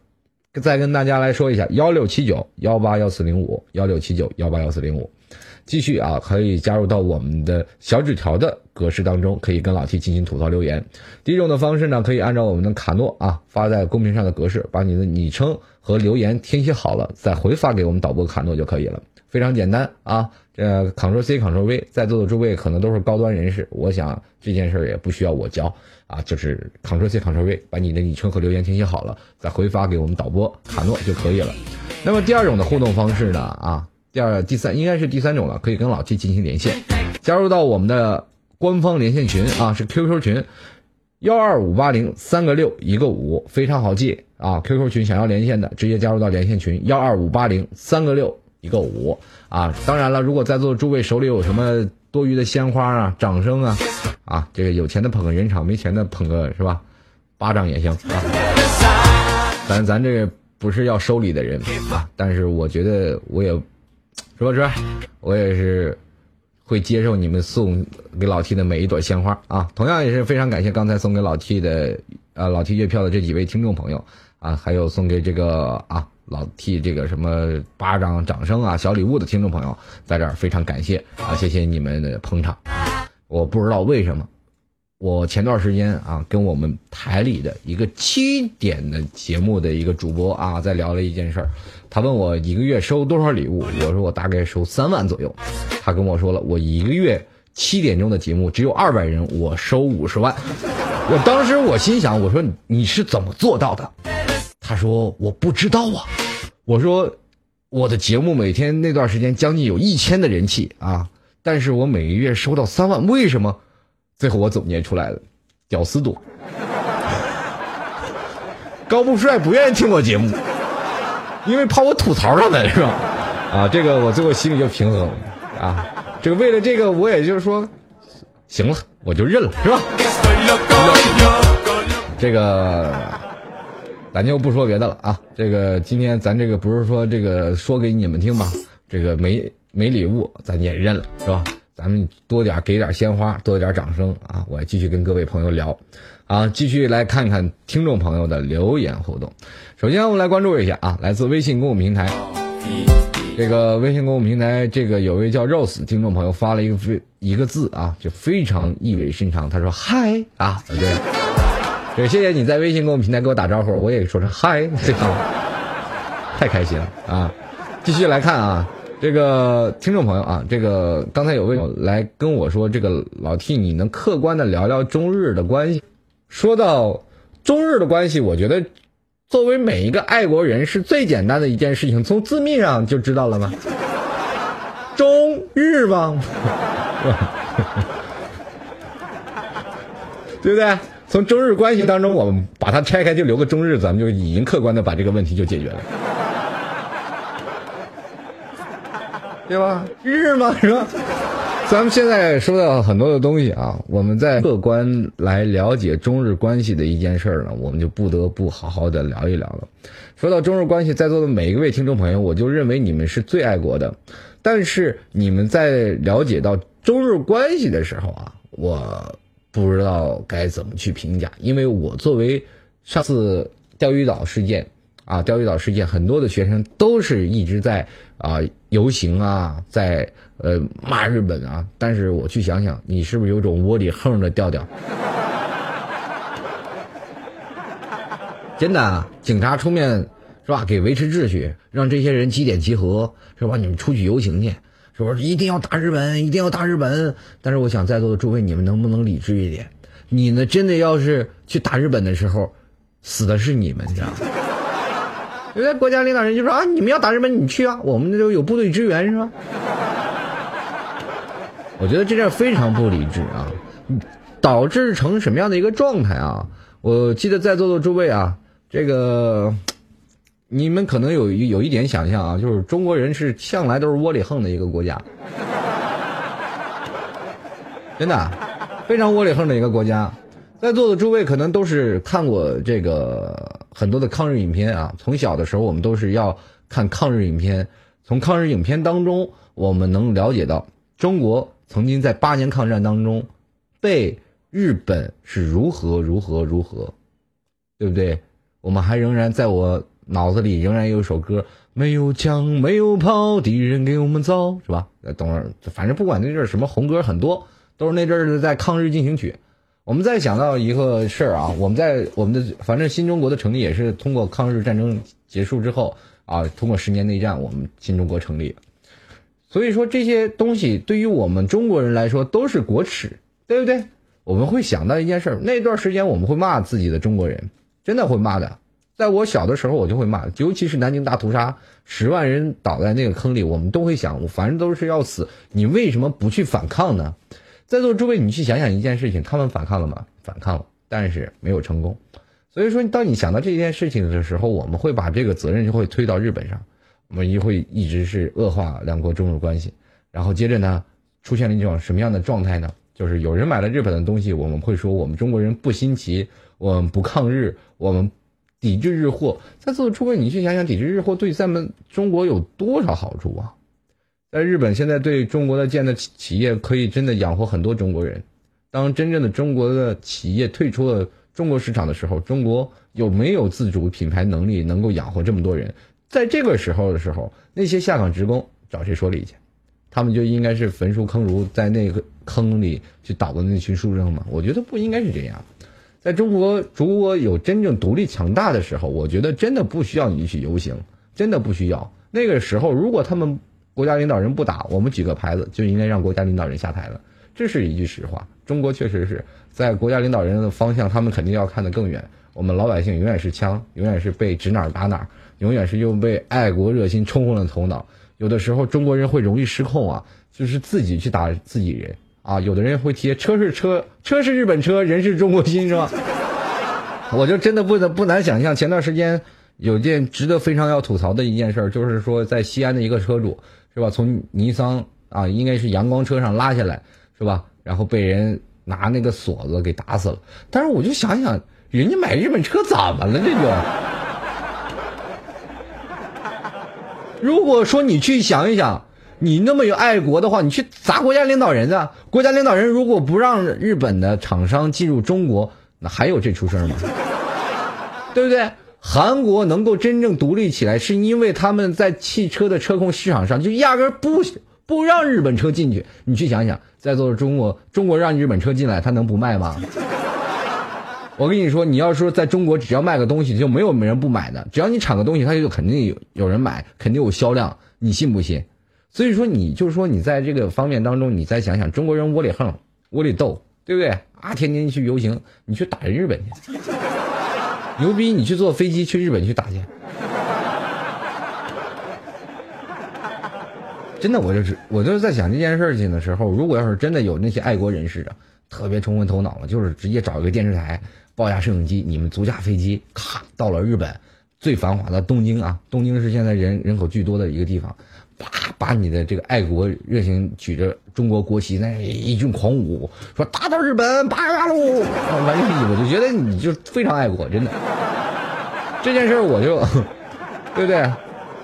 再跟大家来说一下：幺六七九幺八幺四零五，幺六七九幺八幺四零五。继续啊，可以加入到我们的小纸条的格式当中，可以跟老 T 进行吐槽留言。第一种的方式呢，可以按照我们的卡诺啊发在公屏上的格式，把你的昵称和留言填写好了，再回发给我们导播卡诺就可以了，非常简单啊。这 Ctrl C Ctrl V，在座的诸位可能都是高端人士，我想这件事也不需要我教啊，就是 Ctrl C Ctrl V，把你的昵称和留言填写好了，再回发给我们导播卡诺就可以了。那么第二种的互动方式呢啊。第二、第三应该是第三种了，可以跟老 T 进行连线，加入到我们的官方连线群啊，是 QQ 群幺二五八零三个六一个五，非常好记啊。QQ 群想要连线的，直接加入到连线群幺二五八零三个六一个五啊。当然了，如果在座的诸位手里有什么多余的鲜花啊、掌声啊，啊，这个有钱的捧个人场，没钱的捧个是吧？巴掌也行啊。咱咱这不是要收礼的人啊，但是我觉得我也。说说，我也是会接受你们送给老 T 的每一朵鲜花啊！同样也是非常感谢刚才送给老 T 的呃老 T 月票的这几位听众朋友啊，还有送给这个啊老 T 这个什么巴掌掌声啊小礼物的听众朋友，在这儿非常感谢啊！谢谢你们的捧场。我不知道为什么，我前段时间啊跟我们台里的一个七点的节目的一个主播啊在聊了一件事儿。他问我一个月收多少礼物，我说我大概收三万左右。他跟我说了，我一个月七点钟的节目只有二百人，我收五十万。我当时我心想，我说你是怎么做到的？他说我不知道啊。我说我的节目每天那段时间将近有一千的人气啊，但是我每个月收到三万，为什么？最后我总结出来了，屌丝多，高富帅不愿意听我节目。因为怕我吐槽他们是吧？啊，这个我最后心里就平衡了啊。这个为了这个，我也就是说，行了，我就认了，是吧？这个，咱就不说别的了啊。这个今天咱这个不是说这个说给你们听吗？这个没没礼物，咱也认了，是吧？咱们多点给点鲜花，多点掌声啊！我继续跟各位朋友聊，啊，继续来看看听众朋友的留言互动。首先，我们来关注一下啊，来自微信公众平台，这个微信公众平台，这个有位叫 Rose 听众朋友发了一个非一个字啊，就非常意味深长。他说：“嗨啊，对，这谢谢你在微信公众平台给我打招呼，我也说声嗨，这样太开心了啊！继续来看啊。”这个听众朋友啊，这个刚才有位来跟我说，这个老 T，你能客观的聊聊中日的关系？说到中日的关系，我觉得作为每一个爱国人是最简单的一件事情，从字面上就知道了吗？中日吗？对不对？从中日关系当中，我们把它拆开，就留个中日，咱们就已经客观的把这个问题就解决了。对吧？日吗？是吧？咱们现在说到很多的东西啊，我们在客观来了解中日关系的一件事儿呢，我们就不得不好好的聊一聊了。说到中日关系，在座的每一位听众朋友，我就认为你们是最爱国的。但是你们在了解到中日关系的时候啊，我不知道该怎么去评价，因为我作为上次钓鱼岛事件。啊，钓鱼岛事件，很多的学生都是一直在啊游行啊，在呃骂日本啊。但是我去想想，你是不是有种窝里横的调调？真的，警察出面是吧？给维持秩序，让这些人几点集合是吧？你们出去游行去，是不是一定要打日本？一定要打日本？但是我想在座的诸位，你们能不能理智一点？你呢？真的要是去打日本的时候，死的是你们，你知道吗？有的国家领导人就说啊，你们要打日本，你去啊，我们这就有部队支援，是吧？我觉得这样非常不理智啊，导致成什么样的一个状态啊？我记得在座的诸位啊，这个你们可能有有一点想象啊，就是中国人是向来都是窝里横的一个国家，真的非常窝里横的一个国家。在座的诸位可能都是看过这个很多的抗日影片啊，从小的时候我们都是要看抗日影片，从抗日影片当中我们能了解到中国曾经在八年抗战当中被日本是如何如何如何，对不对？我们还仍然在我脑子里仍然有一首歌，没有枪没有炮，敌人给我们造，是吧？等会儿反正不管那阵儿什么红歌很多，都是那阵儿的在抗日进行曲。我们再想到一个事儿啊，我们在我们的反正新中国的成立也是通过抗日战争结束之后啊，通过十年内战，我们新中国成立。所以说这些东西对于我们中国人来说都是国耻，对不对？我们会想到一件事儿，那段时间我们会骂自己的中国人，真的会骂的。在我小的时候，我就会骂，尤其是南京大屠杀，十万人倒在那个坑里，我们都会想，我反正都是要死，你为什么不去反抗呢？在座诸位，你去想想一件事情，他们反抗了吗？反抗了，但是没有成功。所以说，当你想到这件事情的时候，我们会把这个责任就会推到日本上，我们就会一直是恶化两国中日关系。然后接着呢，出现了一种什么样的状态呢？就是有人买了日本的东西，我们会说我们中国人不新奇，我们不抗日，我们抵制日货。在座的诸位，你去想想，抵制日货对咱们中国有多少好处啊？在日本，现在对中国的建的企业可以真的养活很多中国人。当真正的中国的企业退出了中国市场的时候，中国有没有自主品牌能力能够养活这么多人？在这个时候的时候，那些下岗职工找谁说理去？他们就应该是焚书坑儒，在那个坑里去倒的那群书生吗？我觉得不应该是这样。在中国如果有真正独立强大的时候，我觉得真的不需要你去游行，真的不需要。那个时候，如果他们。国家领导人不打，我们举个牌子就应该让国家领导人下台了，这是一句实话。中国确实是在国家领导人的方向，他们肯定要看得更远。我们老百姓永远是枪，永远是被指哪儿打哪儿，永远是又被爱国热心冲昏了头脑。有的时候中国人会容易失控啊，就是自己去打自己人啊。有的人会贴车是车，车是日本车，人是中国心，是吧？我就真的不能不难想象，前段时间。有件值得非常要吐槽的一件事儿，就是说在西安的一个车主是吧，从尼桑啊，应该是阳光车上拉下来是吧，然后被人拿那个锁子给打死了。但是我就想想，人家买日本车怎么了？这就。如果说你去想一想，你那么有爱国的话，你去砸国家领导人啊？国家领导人如果不让日本的厂商进入中国，那还有这出事吗？对不对？韩国能够真正独立起来，是因为他们在汽车的车控市场上就压根不不让日本车进去。你去想想，在座的中国，中国让日本车进来，他能不卖吗？我跟你说，你要说在中国，只要卖个东西，就没有没人不买的。只要你产个东西，他就肯定有有人买，肯定有销量。你信不信？所以说，你就是说，你在这个方面当中，你再想想，中国人窝里横，窝里斗，对不对？啊，天天去游行，你去打人日本去，牛逼！你去坐飞机去日本去打去。真的，我就是，我就是在想这件事情的时候，如果要是真的有那些爱国人士啊，特别冲昏头脑了，就是直接找一个电视台。报架摄影机，你们租架飞机，咔到了日本最繁华的东京啊！东京是现在人人口巨多的一个地方，啪把你的这个爱国热情举着中国国旗，那一阵狂舞，说打倒日本，八嘎喽！完正我就觉得你就非常爱国，真的。这件事我就，对不对？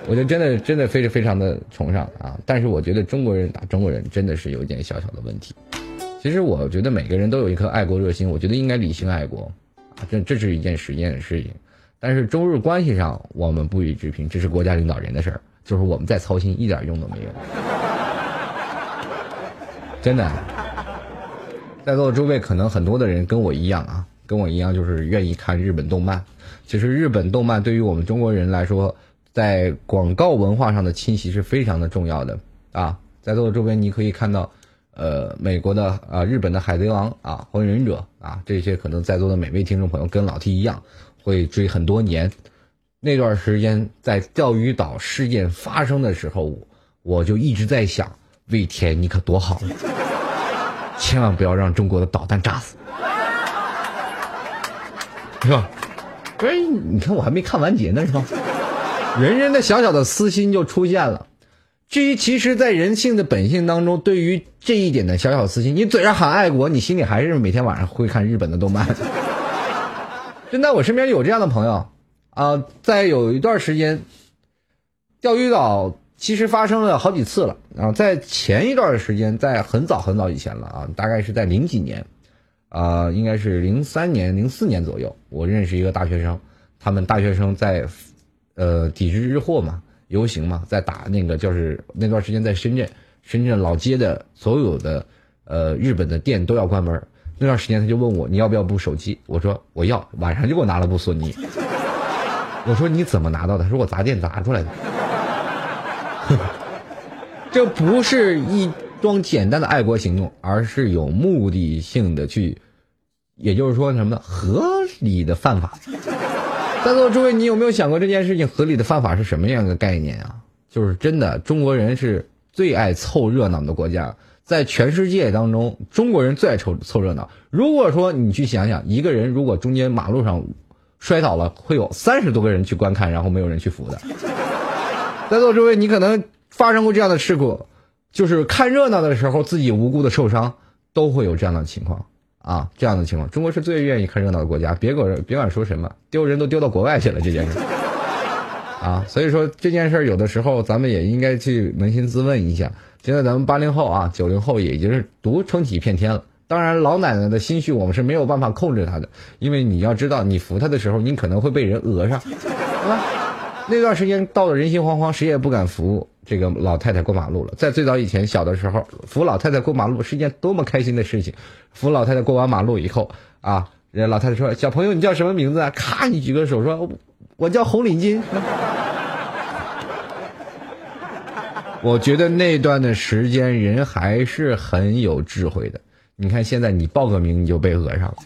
我就真的真的非常非常的崇尚啊！但是我觉得中国人打中国人真的是有一点小小的问题。其实我觉得每个人都有一颗爱国热心，我觉得应该理性爱国，啊，这这是一件实验的事情。但是中日关系上我们不予置评，这是国家领导人的事儿，就是我们再操心一点用都没有。真的，在座的诸位可能很多的人跟我一样啊，跟我一样就是愿意看日本动漫。其实日本动漫对于我们中国人来说，在广告文化上的侵袭是非常的重要的啊。在座的周边你可以看到。呃，美国的啊，日本的海贼王啊，火影忍者啊，这些可能在座的每位听众朋友跟老 T 一样，会追很多年。那段时间在钓鱼岛事件发生的时候，我就一直在想，魏天你可多好，千万不要让中国的导弹炸死，是吧？不是，你看我还没看完结呢，是吧？人人的小小的私心就出现了。至于其实，在人性的本性当中，对于这一点的小小私心，你嘴上喊爱国，你心里还是每天晚上会看日本的动漫。真的，我身边有这样的朋友啊，在有一段时间，钓鱼岛其实发生了好几次了啊，在前一段时间，在很早很早以前了啊，大概是在零几年啊，应该是零三年、零四年左右，我认识一个大学生，他们大学生在呃抵制日货嘛。游行嘛，在打那个就是那段时间在深圳，深圳老街的所有的呃日本的店都要关门。那段时间他就问我你要不要部手机，我说我要，晚上就给我拿了部索尼。我说你怎么拿到的？他说我砸店砸出来的。这不是一桩简单的爱国行动，而是有目的性的去，也就是说什么呢合理的犯法。在座诸位，你有没有想过这件事情合理的犯法是什么样的概念啊？就是真的，中国人是最爱凑热闹的国家，在全世界当中，中国人最爱凑凑热闹。如果说你去想想，一个人如果中间马路上摔倒了，会有三十多个人去观看，然后没有人去扶的。在座诸位，你可能发生过这样的事故，就是看热闹的时候自己无辜的受伤，都会有这样的情况。啊，这样的情况，中国是最愿意看热闹的国家。别管别管说什么，丢人都丢到国外去了这件事。啊，所以说这件事有的时候咱们也应该去扪心自问一下。现在咱们八零后啊，九零后也已经是独撑起一片天了。当然，老奶奶的心绪我们是没有办法控制她的，因为你要知道，你扶她的时候，你可能会被人讹上？那段时间到了人心惶惶，谁也不敢扶这个老太太过马路了。在最早以前，小的时候扶老太太过马路是一件多么开心的事情。扶老太太过完马路以后啊，人老太太说：“小朋友，你叫什么名字啊？”咔，你举个手说：“我叫红领巾。” 我觉得那段的时间人还是很有智慧的。你看现在你报个名你就被讹上了，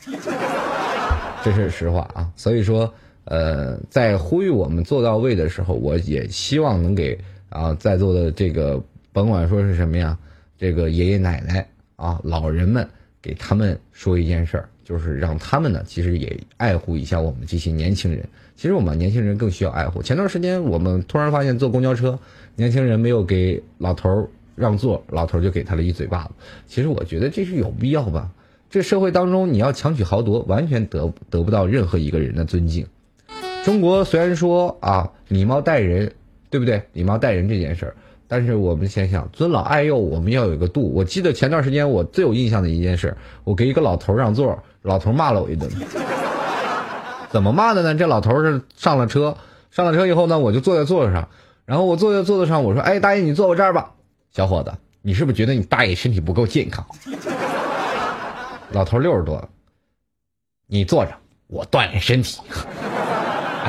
这是实话啊。所以说。呃，在呼吁我们做到位的时候，我也希望能给啊在座的这个甭管说是什么呀，这个爷爷奶奶啊老人们给他们说一件事儿，就是让他们呢，其实也爱护一下我们这些年轻人。其实我们年轻人更需要爱护。前段时间我们突然发现坐公交车，年轻人没有给老头儿让座，老头就给他了一嘴巴子。其实我觉得这是有必要吧？这社会当中你要强取豪夺，完全得得不到任何一个人的尊敬。中国虽然说啊礼貌待人，对不对？礼貌待人这件事儿，但是我们想想尊老爱幼，我们要有个度。我记得前段时间我最有印象的一件事，我给一个老头让座，老头骂了我一顿。怎么骂的呢？这老头是上了车，上了车以后呢，我就坐在座子上，然后我坐在座子上，我说：“哎，大爷，你坐我这儿吧。”小伙子，你是不是觉得你大爷身体不够健康？老头六十多了，你坐着，我锻炼身体。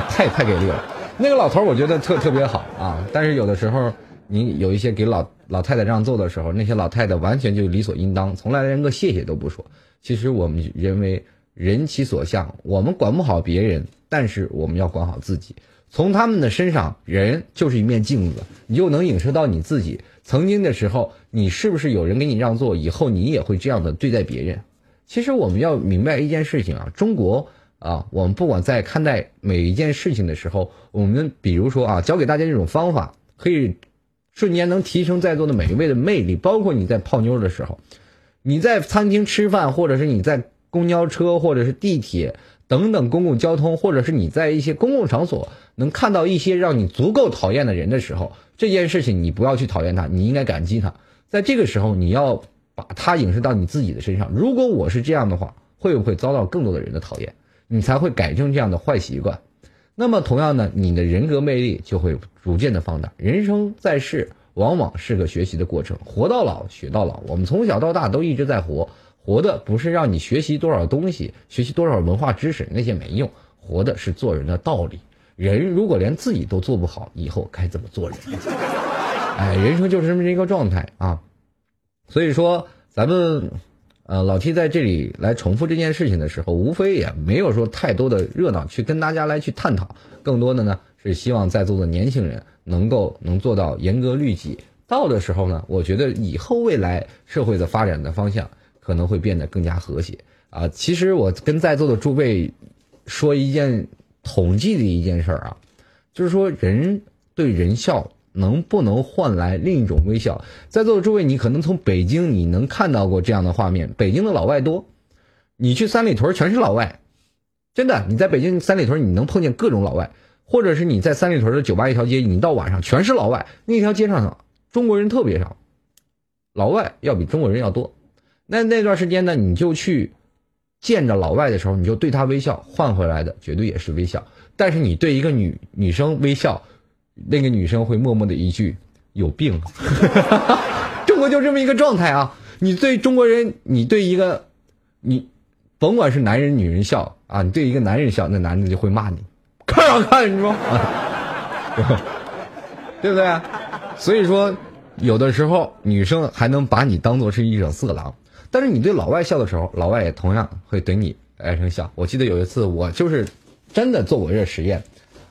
太太给力了，那个老头我觉得特特别好啊。但是有的时候，你有一些给老老太太让座的时候，那些老太太完全就理所应当，从来连个谢谢都不说。其实我们认为人其所向，我们管不好别人，但是我们要管好自己。从他们的身上，人就是一面镜子，你就能影射到你自己。曾经的时候，你是不是有人给你让座？以后你也会这样的对待别人。其实我们要明白一件事情啊，中国。啊，我们不管在看待每一件事情的时候，我们比如说啊，教给大家一种方法，可以瞬间能提升在座的每一位的魅力。包括你在泡妞的时候，你在餐厅吃饭，或者是你在公交车，或者是地铁等等公共交通，或者是你在一些公共场所能看到一些让你足够讨厌的人的时候，这件事情你不要去讨厌他，你应该感激他。在这个时候，你要把他影射到你自己的身上。如果我是这样的话，会不会遭到更多的人的讨厌？你才会改正这样的坏习惯，那么同样呢，你的人格魅力就会逐渐的放大。人生在世，往往是个学习的过程，活到老学到老。我们从小到大都一直在活，活的不是让你学习多少东西，学习多少文化知识，那些没用，活的是做人的道理。人如果连自己都做不好，以后该怎么做人？哎，人生就是这么一个状态啊。所以说，咱们。呃，老 T 在这里来重复这件事情的时候，无非也没有说太多的热闹去跟大家来去探讨，更多的呢是希望在座的年轻人能够能做到严格律己。到的时候呢，我觉得以后未来社会的发展的方向可能会变得更加和谐啊。其实我跟在座的诸位说一件统计的一件事儿啊，就是说人对人笑。能不能换来另一种微笑？在座的诸位，你可能从北京你能看到过这样的画面：北京的老外多，你去三里屯全是老外，真的。你在北京三里屯，你能碰见各种老外，或者是你在三里屯的酒吧一条街，你到晚上全是老外，那条街上中国人特别少，老外要比中国人要多。那那段时间呢，你就去见着老外的时候，你就对他微笑，换回来的绝对也是微笑。但是你对一个女女生微笑。那个女生会默默的一句：“有病。”中国就这么一个状态啊！你对中国人，你对一个你，甭管是男人女人笑啊，你对一个男人笑，那男的就会骂你，看啥看？你说，对不对？所以说，有的时候女生还能把你当做是一种色狼，但是你对老外笑的时候，老外也同样会对你爱声笑。我记得有一次，我就是真的做过这实验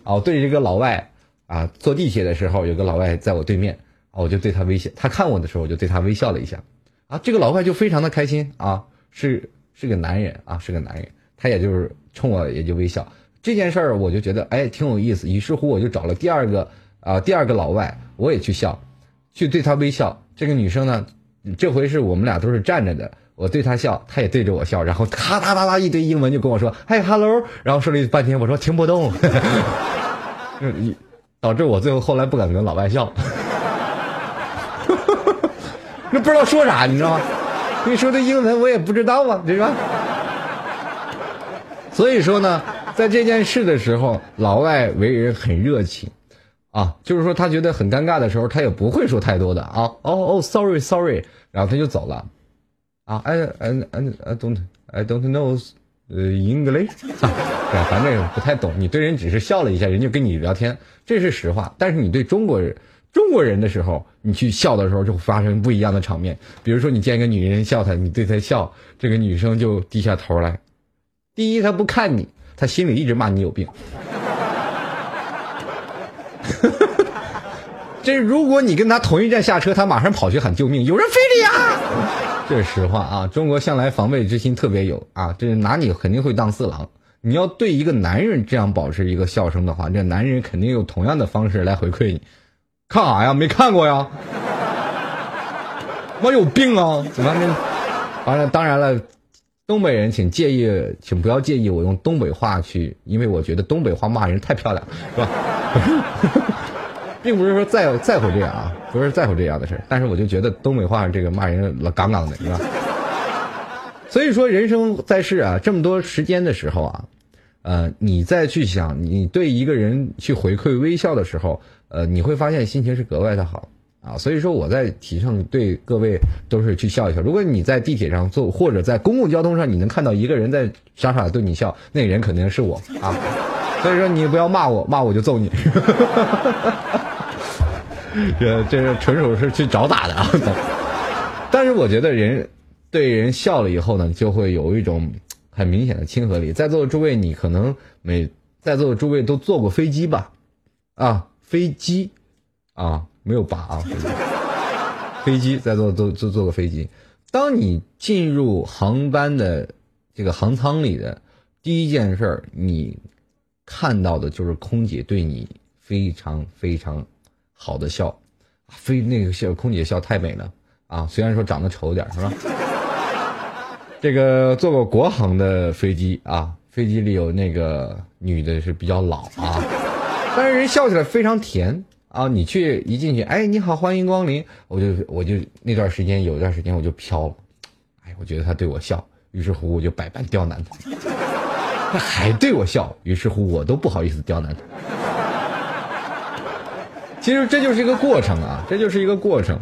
啊，我对这个老外。啊，坐地铁的时候，有个老外在我对面，我就对他微笑。他看我的时候，我就对他微笑了一下。啊，这个老外就非常的开心啊，是是个男人啊，是个男人，他也就是冲我也就微笑。这件事儿我就觉得哎挺有意思。于是乎，我就找了第二个啊第二个老外，我也去笑，去对他微笑。这个女生呢，这回是我们俩都是站着的，我对她笑，她也对着我笑，然后咔哒哒哒一堆英文就跟我说嗨 hello，然后说了半天，我说听不懂。导致我最后后来不敢跟老外笑，那不知道说啥，你知道吗？你说的英文我也不知道啊，对吧？所以说呢，在这件事的时候，老外为人很热情，啊，就是说他觉得很尴尬的时候，他也不会说太多的啊，哦哦，sorry，sorry，然后他就走了，啊，I I I don't I don't know。呃，English，对，反正不太懂。你对人只是笑了一下，人就跟你聊天，这是实话。但是你对中国人，中国人的时候，你去笑的时候，就会发生不一样的场面。比如说，你见一个女人笑她，你对她笑，这个女生就低下头来。第一，她不看你，她心里一直骂你有病。这如果你跟他同一站下车，他马上跑去喊救命，有人非礼啊！这是实话啊，中国向来防备之心特别有啊，这拿你肯定会当四郎。你要对一个男人这样保持一个笑声的话，这男人肯定用同样的方式来回馈你。看啥呀？没看过呀？我有病啊！怎么这？完了，当然了，东北人请介意，请不要介意我用东北话去，因为我觉得东北话骂人太漂亮，是吧？并不是说在在乎这样啊，不是在乎这样的事但是我就觉得东北话这个骂人老杠杠的，是吧？所以说，人生在世啊，这么多时间的时候啊，呃，你再去想，你对一个人去回馈微笑的时候，呃，你会发现心情是格外的好啊。所以说，我在提倡对各位都是去笑一笑。如果你在地铁上坐，或者在公共交通上，你能看到一个人在傻傻的对你笑，那人肯定是我啊。所以说，你不要骂我，骂我就揍你。这这是纯属是去找打的啊！但是我觉得人对人笑了以后呢，就会有一种很明显的亲和力。在座的诸位，你可能每在座的诸位都坐过飞机吧？啊，飞机啊，没有吧啊？飞机飞机在座都都坐过飞机。当你进入航班的这个航舱里的第一件事儿，你看到的就是空姐对你非常非常。好的笑，飞那个笑，空姐笑太美了啊！虽然说长得丑点是吧？这个坐过国航的飞机啊，飞机里有那个女的是比较老啊，但是人笑起来非常甜啊！你去一进去，哎，你好，欢迎光临，我就我就那段时间有一段时间我就飘了，哎，我觉得她对我笑，于是乎我就百般刁难她，她还对我笑，于是乎我都不好意思刁难她。其实这就是一个过程啊，这就是一个过程。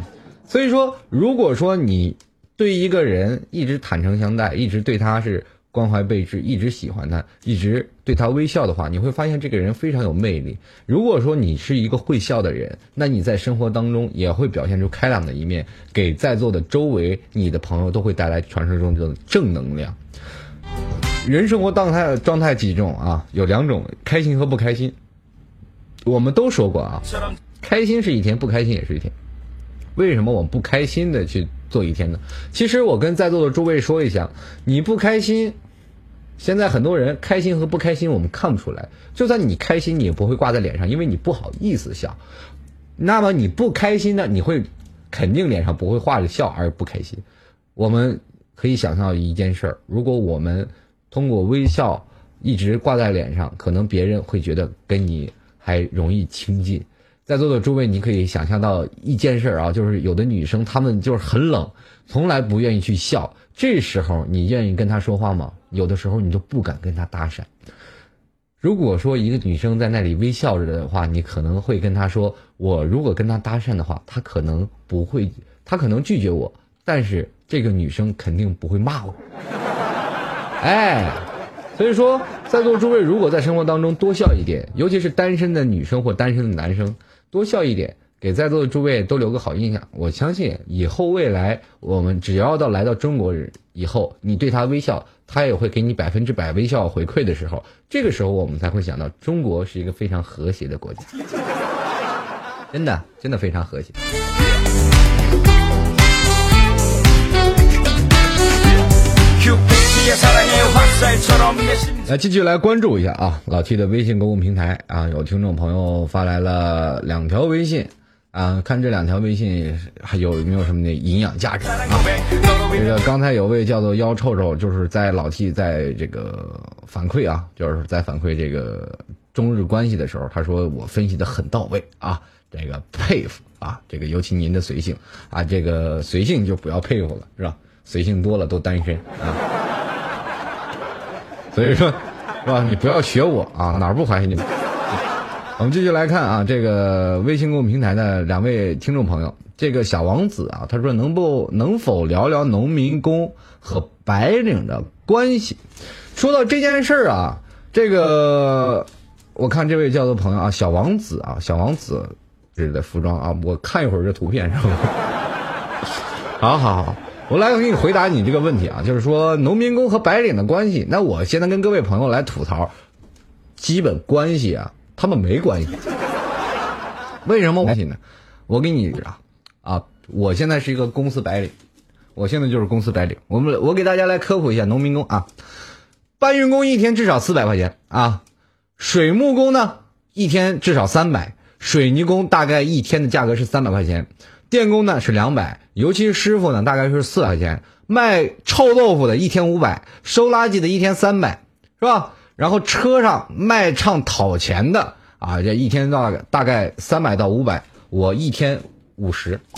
所以说，如果说你对一个人一直坦诚相待，一直对他是关怀备至，一直喜欢他，一直对他微笑的话，你会发现这个人非常有魅力。如果说你是一个会笑的人，那你在生活当中也会表现出开朗的一面，给在座的周围你的朋友都会带来传说中的正能量。人生活状态状态几种啊？有两种，开心和不开心。我们都说过啊。开心是一天，不开心也是一天。为什么我们不开心的去做一天呢？其实我跟在座的诸位说一下，你不开心，现在很多人开心和不开心我们看不出来。就算你开心，你也不会挂在脸上，因为你不好意思笑。那么你不开心呢？你会肯定脸上不会画着笑而不开心。我们可以想象一件事儿：如果我们通过微笑一直挂在脸上，可能别人会觉得跟你还容易亲近。在座的诸位，你可以想象到一件事啊，就是有的女生她们就是很冷，从来不愿意去笑。这时候你愿意跟她说话吗？有的时候你都不敢跟她搭讪。如果说一个女生在那里微笑着的话，你可能会跟她说：“我如果跟她搭讪的话，她可能不会，她可能拒绝我，但是这个女生肯定不会骂我。”哎，所以说，在座诸位如果在生活当中多笑一点，尤其是单身的女生或单身的男生。多笑一点，给在座的诸位都留个好印象。我相信以后未来，我们只要到来到中国人以后，你对他微笑，他也会给你百分之百微笑回馈的时候，这个时候我们才会想到中国是一个非常和谐的国家。真的，真的非常和谐。来继续来关注一下啊，老 T 的微信公共平台啊，有听众朋友发来了两条微信啊，看这两条微信还有没有什么的营养价值？这个刚才有位叫做妖臭臭，就是在老 T 在这个反馈啊，就是在反馈这个中日关系的时候，他说我分析的很到位啊，这个佩服啊，这个尤其您的随性啊，这个随性就不要佩服了是吧？随性多了都单身啊。所以说，是吧？你不要学我啊，哪儿不欢迎你们？我们继续来看啊，这个微信公众平台的两位听众朋友，这个小王子啊，他说能不能否聊聊农民工和白领的关系？说到这件事儿啊，这个我看这位叫做朋友啊，小王子啊，小王子这的服装啊，我看一会儿这图片是吧？好 好好。我来给你回答你这个问题啊，就是说农民工和白领的关系。那我现在跟各位朋友来吐槽，基本关系啊，他们没关系。为什么关系呢？我给你啊啊，我现在是一个公司白领，我现在就是公司白领。我们我给大家来科普一下农民工啊，搬运工一天至少四百块钱啊，水木工呢一天至少三百，水泥工大概一天的价格是三百块钱，电工呢是两百，尤其是师傅呢大概是四块钱，卖臭豆腐的一天五百，收垃圾的一天三百，是吧？然后车上卖唱讨钱的啊，这一天大概大概三百到五百，我一天五十。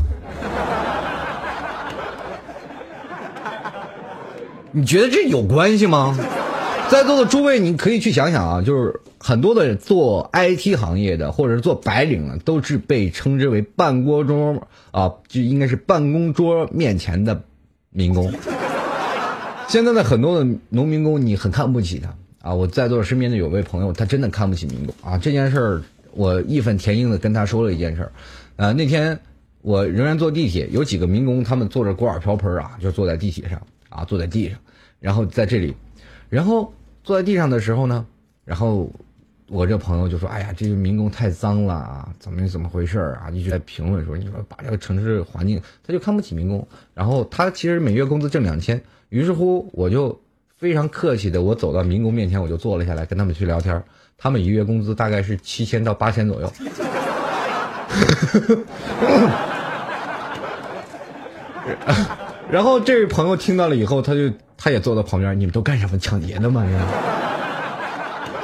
你觉得这有关系吗？在座的诸位，你可以去想想啊，就是很多的做 IT 行业的，或者是做白领的，都是被称之为办公桌啊，就应该是办公桌面前的民工。现在的很多的农民工，你很看不起他啊！我在座身边的有位朋友，他真的看不起民工啊！这件事儿，我义愤填膺的跟他说了一件事儿。呃，那天我仍然坐地铁，有几个民工，他们坐着锅碗瓢盆啊，就坐在地铁上啊，坐在地上，然后在这里，然后坐在地上的时候呢，然后我这朋友就说：“哎呀，这个民工太脏了啊，怎么怎么回事啊？”一直在评论说：“你说把这个城市环境，他就看不起民工。”然后他其实每月工资挣两千，于是乎我就非常客气的，我走到民工面前，我就坐了下来，跟他们去聊天。他们一月工资大概是七千到八千左右。然后这位朋友听到了以后，他就他也坐到旁边，你们都干什么抢劫的吗？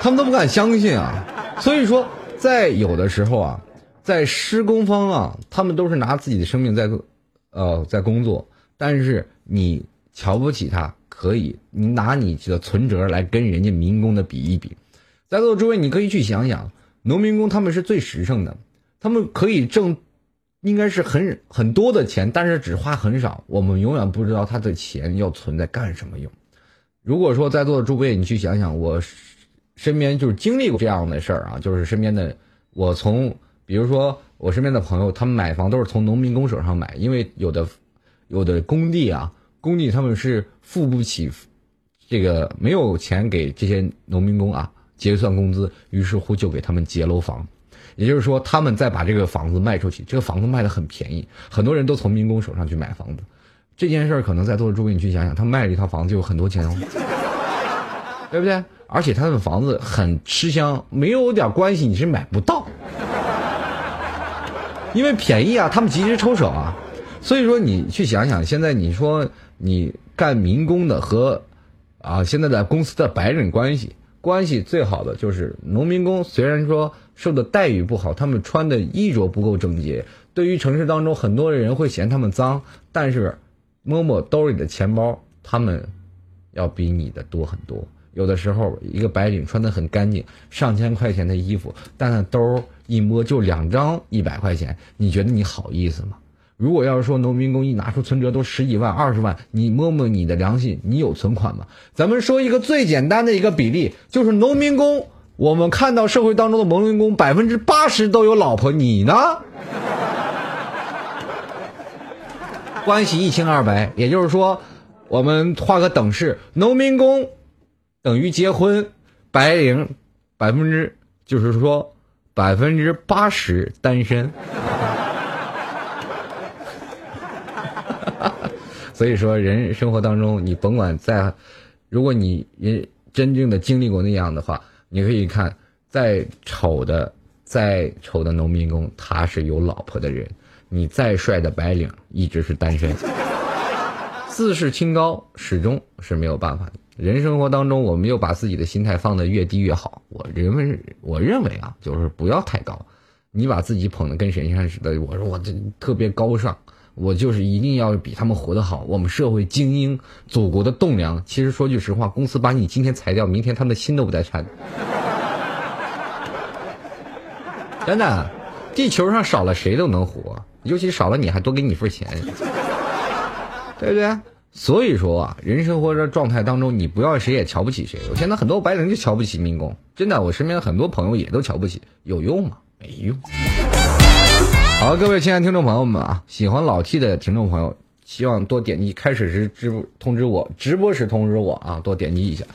他们都不敢相信啊。所以说，在有的时候啊，在施工方啊，他们都是拿自己的生命在呃在工作，但是你瞧不起他，可以，你拿你的存折来跟人家民工的比一比。在座的诸位，你可以去想想，农民工他们是最实诚的。他们可以挣，应该是很很多的钱，但是只花很少。我们永远不知道他的钱要存在干什么用。如果说在座的诸位，你去想想，我身边就是经历过这样的事儿啊，就是身边的我从，比如说我身边的朋友，他们买房都是从农民工手上买，因为有的有的工地啊，工地他们是付不起这个没有钱给这些农民工啊结算工资，于是乎就给他们结楼房。也就是说，他们再把这个房子卖出去，这个房子卖的很便宜，很多人都从民工手上去买房子。这件事儿可能在座的诸位你去想想，他卖了一套房子就有很多钱哦，对不对？而且他的房子很吃香，没有点关系你是买不到，因为便宜啊，他们及时抽手啊。所以说你去想想，现在你说你干民工的和啊现在的公司的白领关系。关系最好的就是农民工，虽然说受的待遇不好，他们穿的衣着不够整洁，对于城市当中很多人会嫌他们脏，但是摸摸兜里的钱包，他们要比你的多很多。有的时候，一个白领穿的很干净，上千块钱的衣服，但那兜一摸就两张一百块钱，你觉得你好意思吗？如果要是说农民工一拿出存折都十几万、二十万，你摸摸你的良心，你有存款吗？咱们说一个最简单的一个比例，就是农民工，我们看到社会当中的农民工百分之八十都有老婆，你呢？关系一清二白，也就是说，我们画个等式，农民工等于结婚，白领百分之就是说百分之八十单身。所以说，人生活当中，你甭管在，如果你人真正的经历过那样的话，你可以看，再丑的、再丑的农民工，他是有老婆的人；你再帅的白领，一直是单身。自视清高，始终是没有办法的。人生活当中，我们又把自己的心态放得越低越好。我认为，我认为啊，就是不要太高。你把自己捧得跟神仙似的，我说我这特别高尚。我就是一定要比他们活得好。我们社会精英，祖国的栋梁。其实说句实话，公司把你今天裁掉，明天他们的心都不带颤。真的，地球上少了谁都能活，尤其少了你还多给你份钱，对不对？所以说啊，人生活的状态当中，你不要谁也瞧不起谁。我现在很多白领就瞧不起民工，真的，我身边很多朋友也都瞧不起，有用吗？没用。好，各位亲爱的听众朋友们啊，喜欢老 T 的听众朋友，希望多点击开始时直播通知我，直播时通知我啊，多点击一下。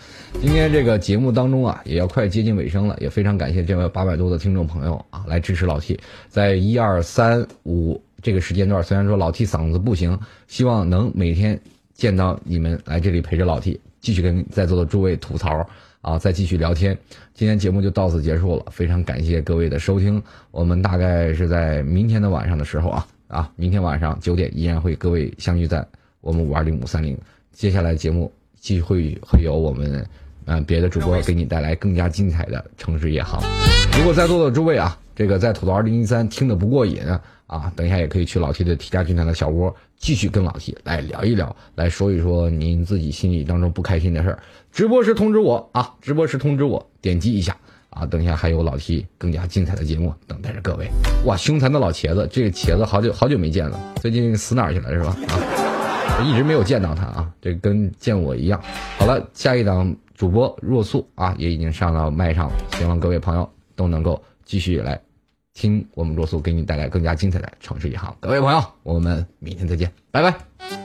今天这个节目当中啊，也要快接近尾声了，也非常感谢这位八百多的听众朋友啊，来支持老 T。在一二三五这个时间段，虽然说老 T 嗓子不行，希望能每天见到你们来这里陪着老 T，继续跟在座的诸位吐槽啊，再继续聊天。今天节目就到此结束了，非常感谢各位的收听。我们大概是在明天的晚上的时候啊啊，明天晚上九点依然会各位相聚在我们五二零五三零。接下来节目继续会会有我们。嗯，别的主播给你带来更加精彩的城市夜航。如果在座的诸位啊，这个在吐槽二零一三听得不过瘾，啊等一下也可以去老 T 的 T 加军团的小窝，继续跟老 T 来聊一聊，来说一说您自己心里当中不开心的事儿。直播时通知我啊，直播时通知我，点击一下啊，等一下还有老 T 更加精彩的节目等待着各位。哇，凶残的老茄子，这个茄子好久好久没见了，最近死哪儿去了是吧？啊，一直没有见到他啊，这跟见我一样。好了，下一档。主播若素啊，也已经上到麦上了，希望各位朋友都能够继续来听我们罗素给你带来更加精彩的城市一行。各位朋友，我们明天再见，拜拜。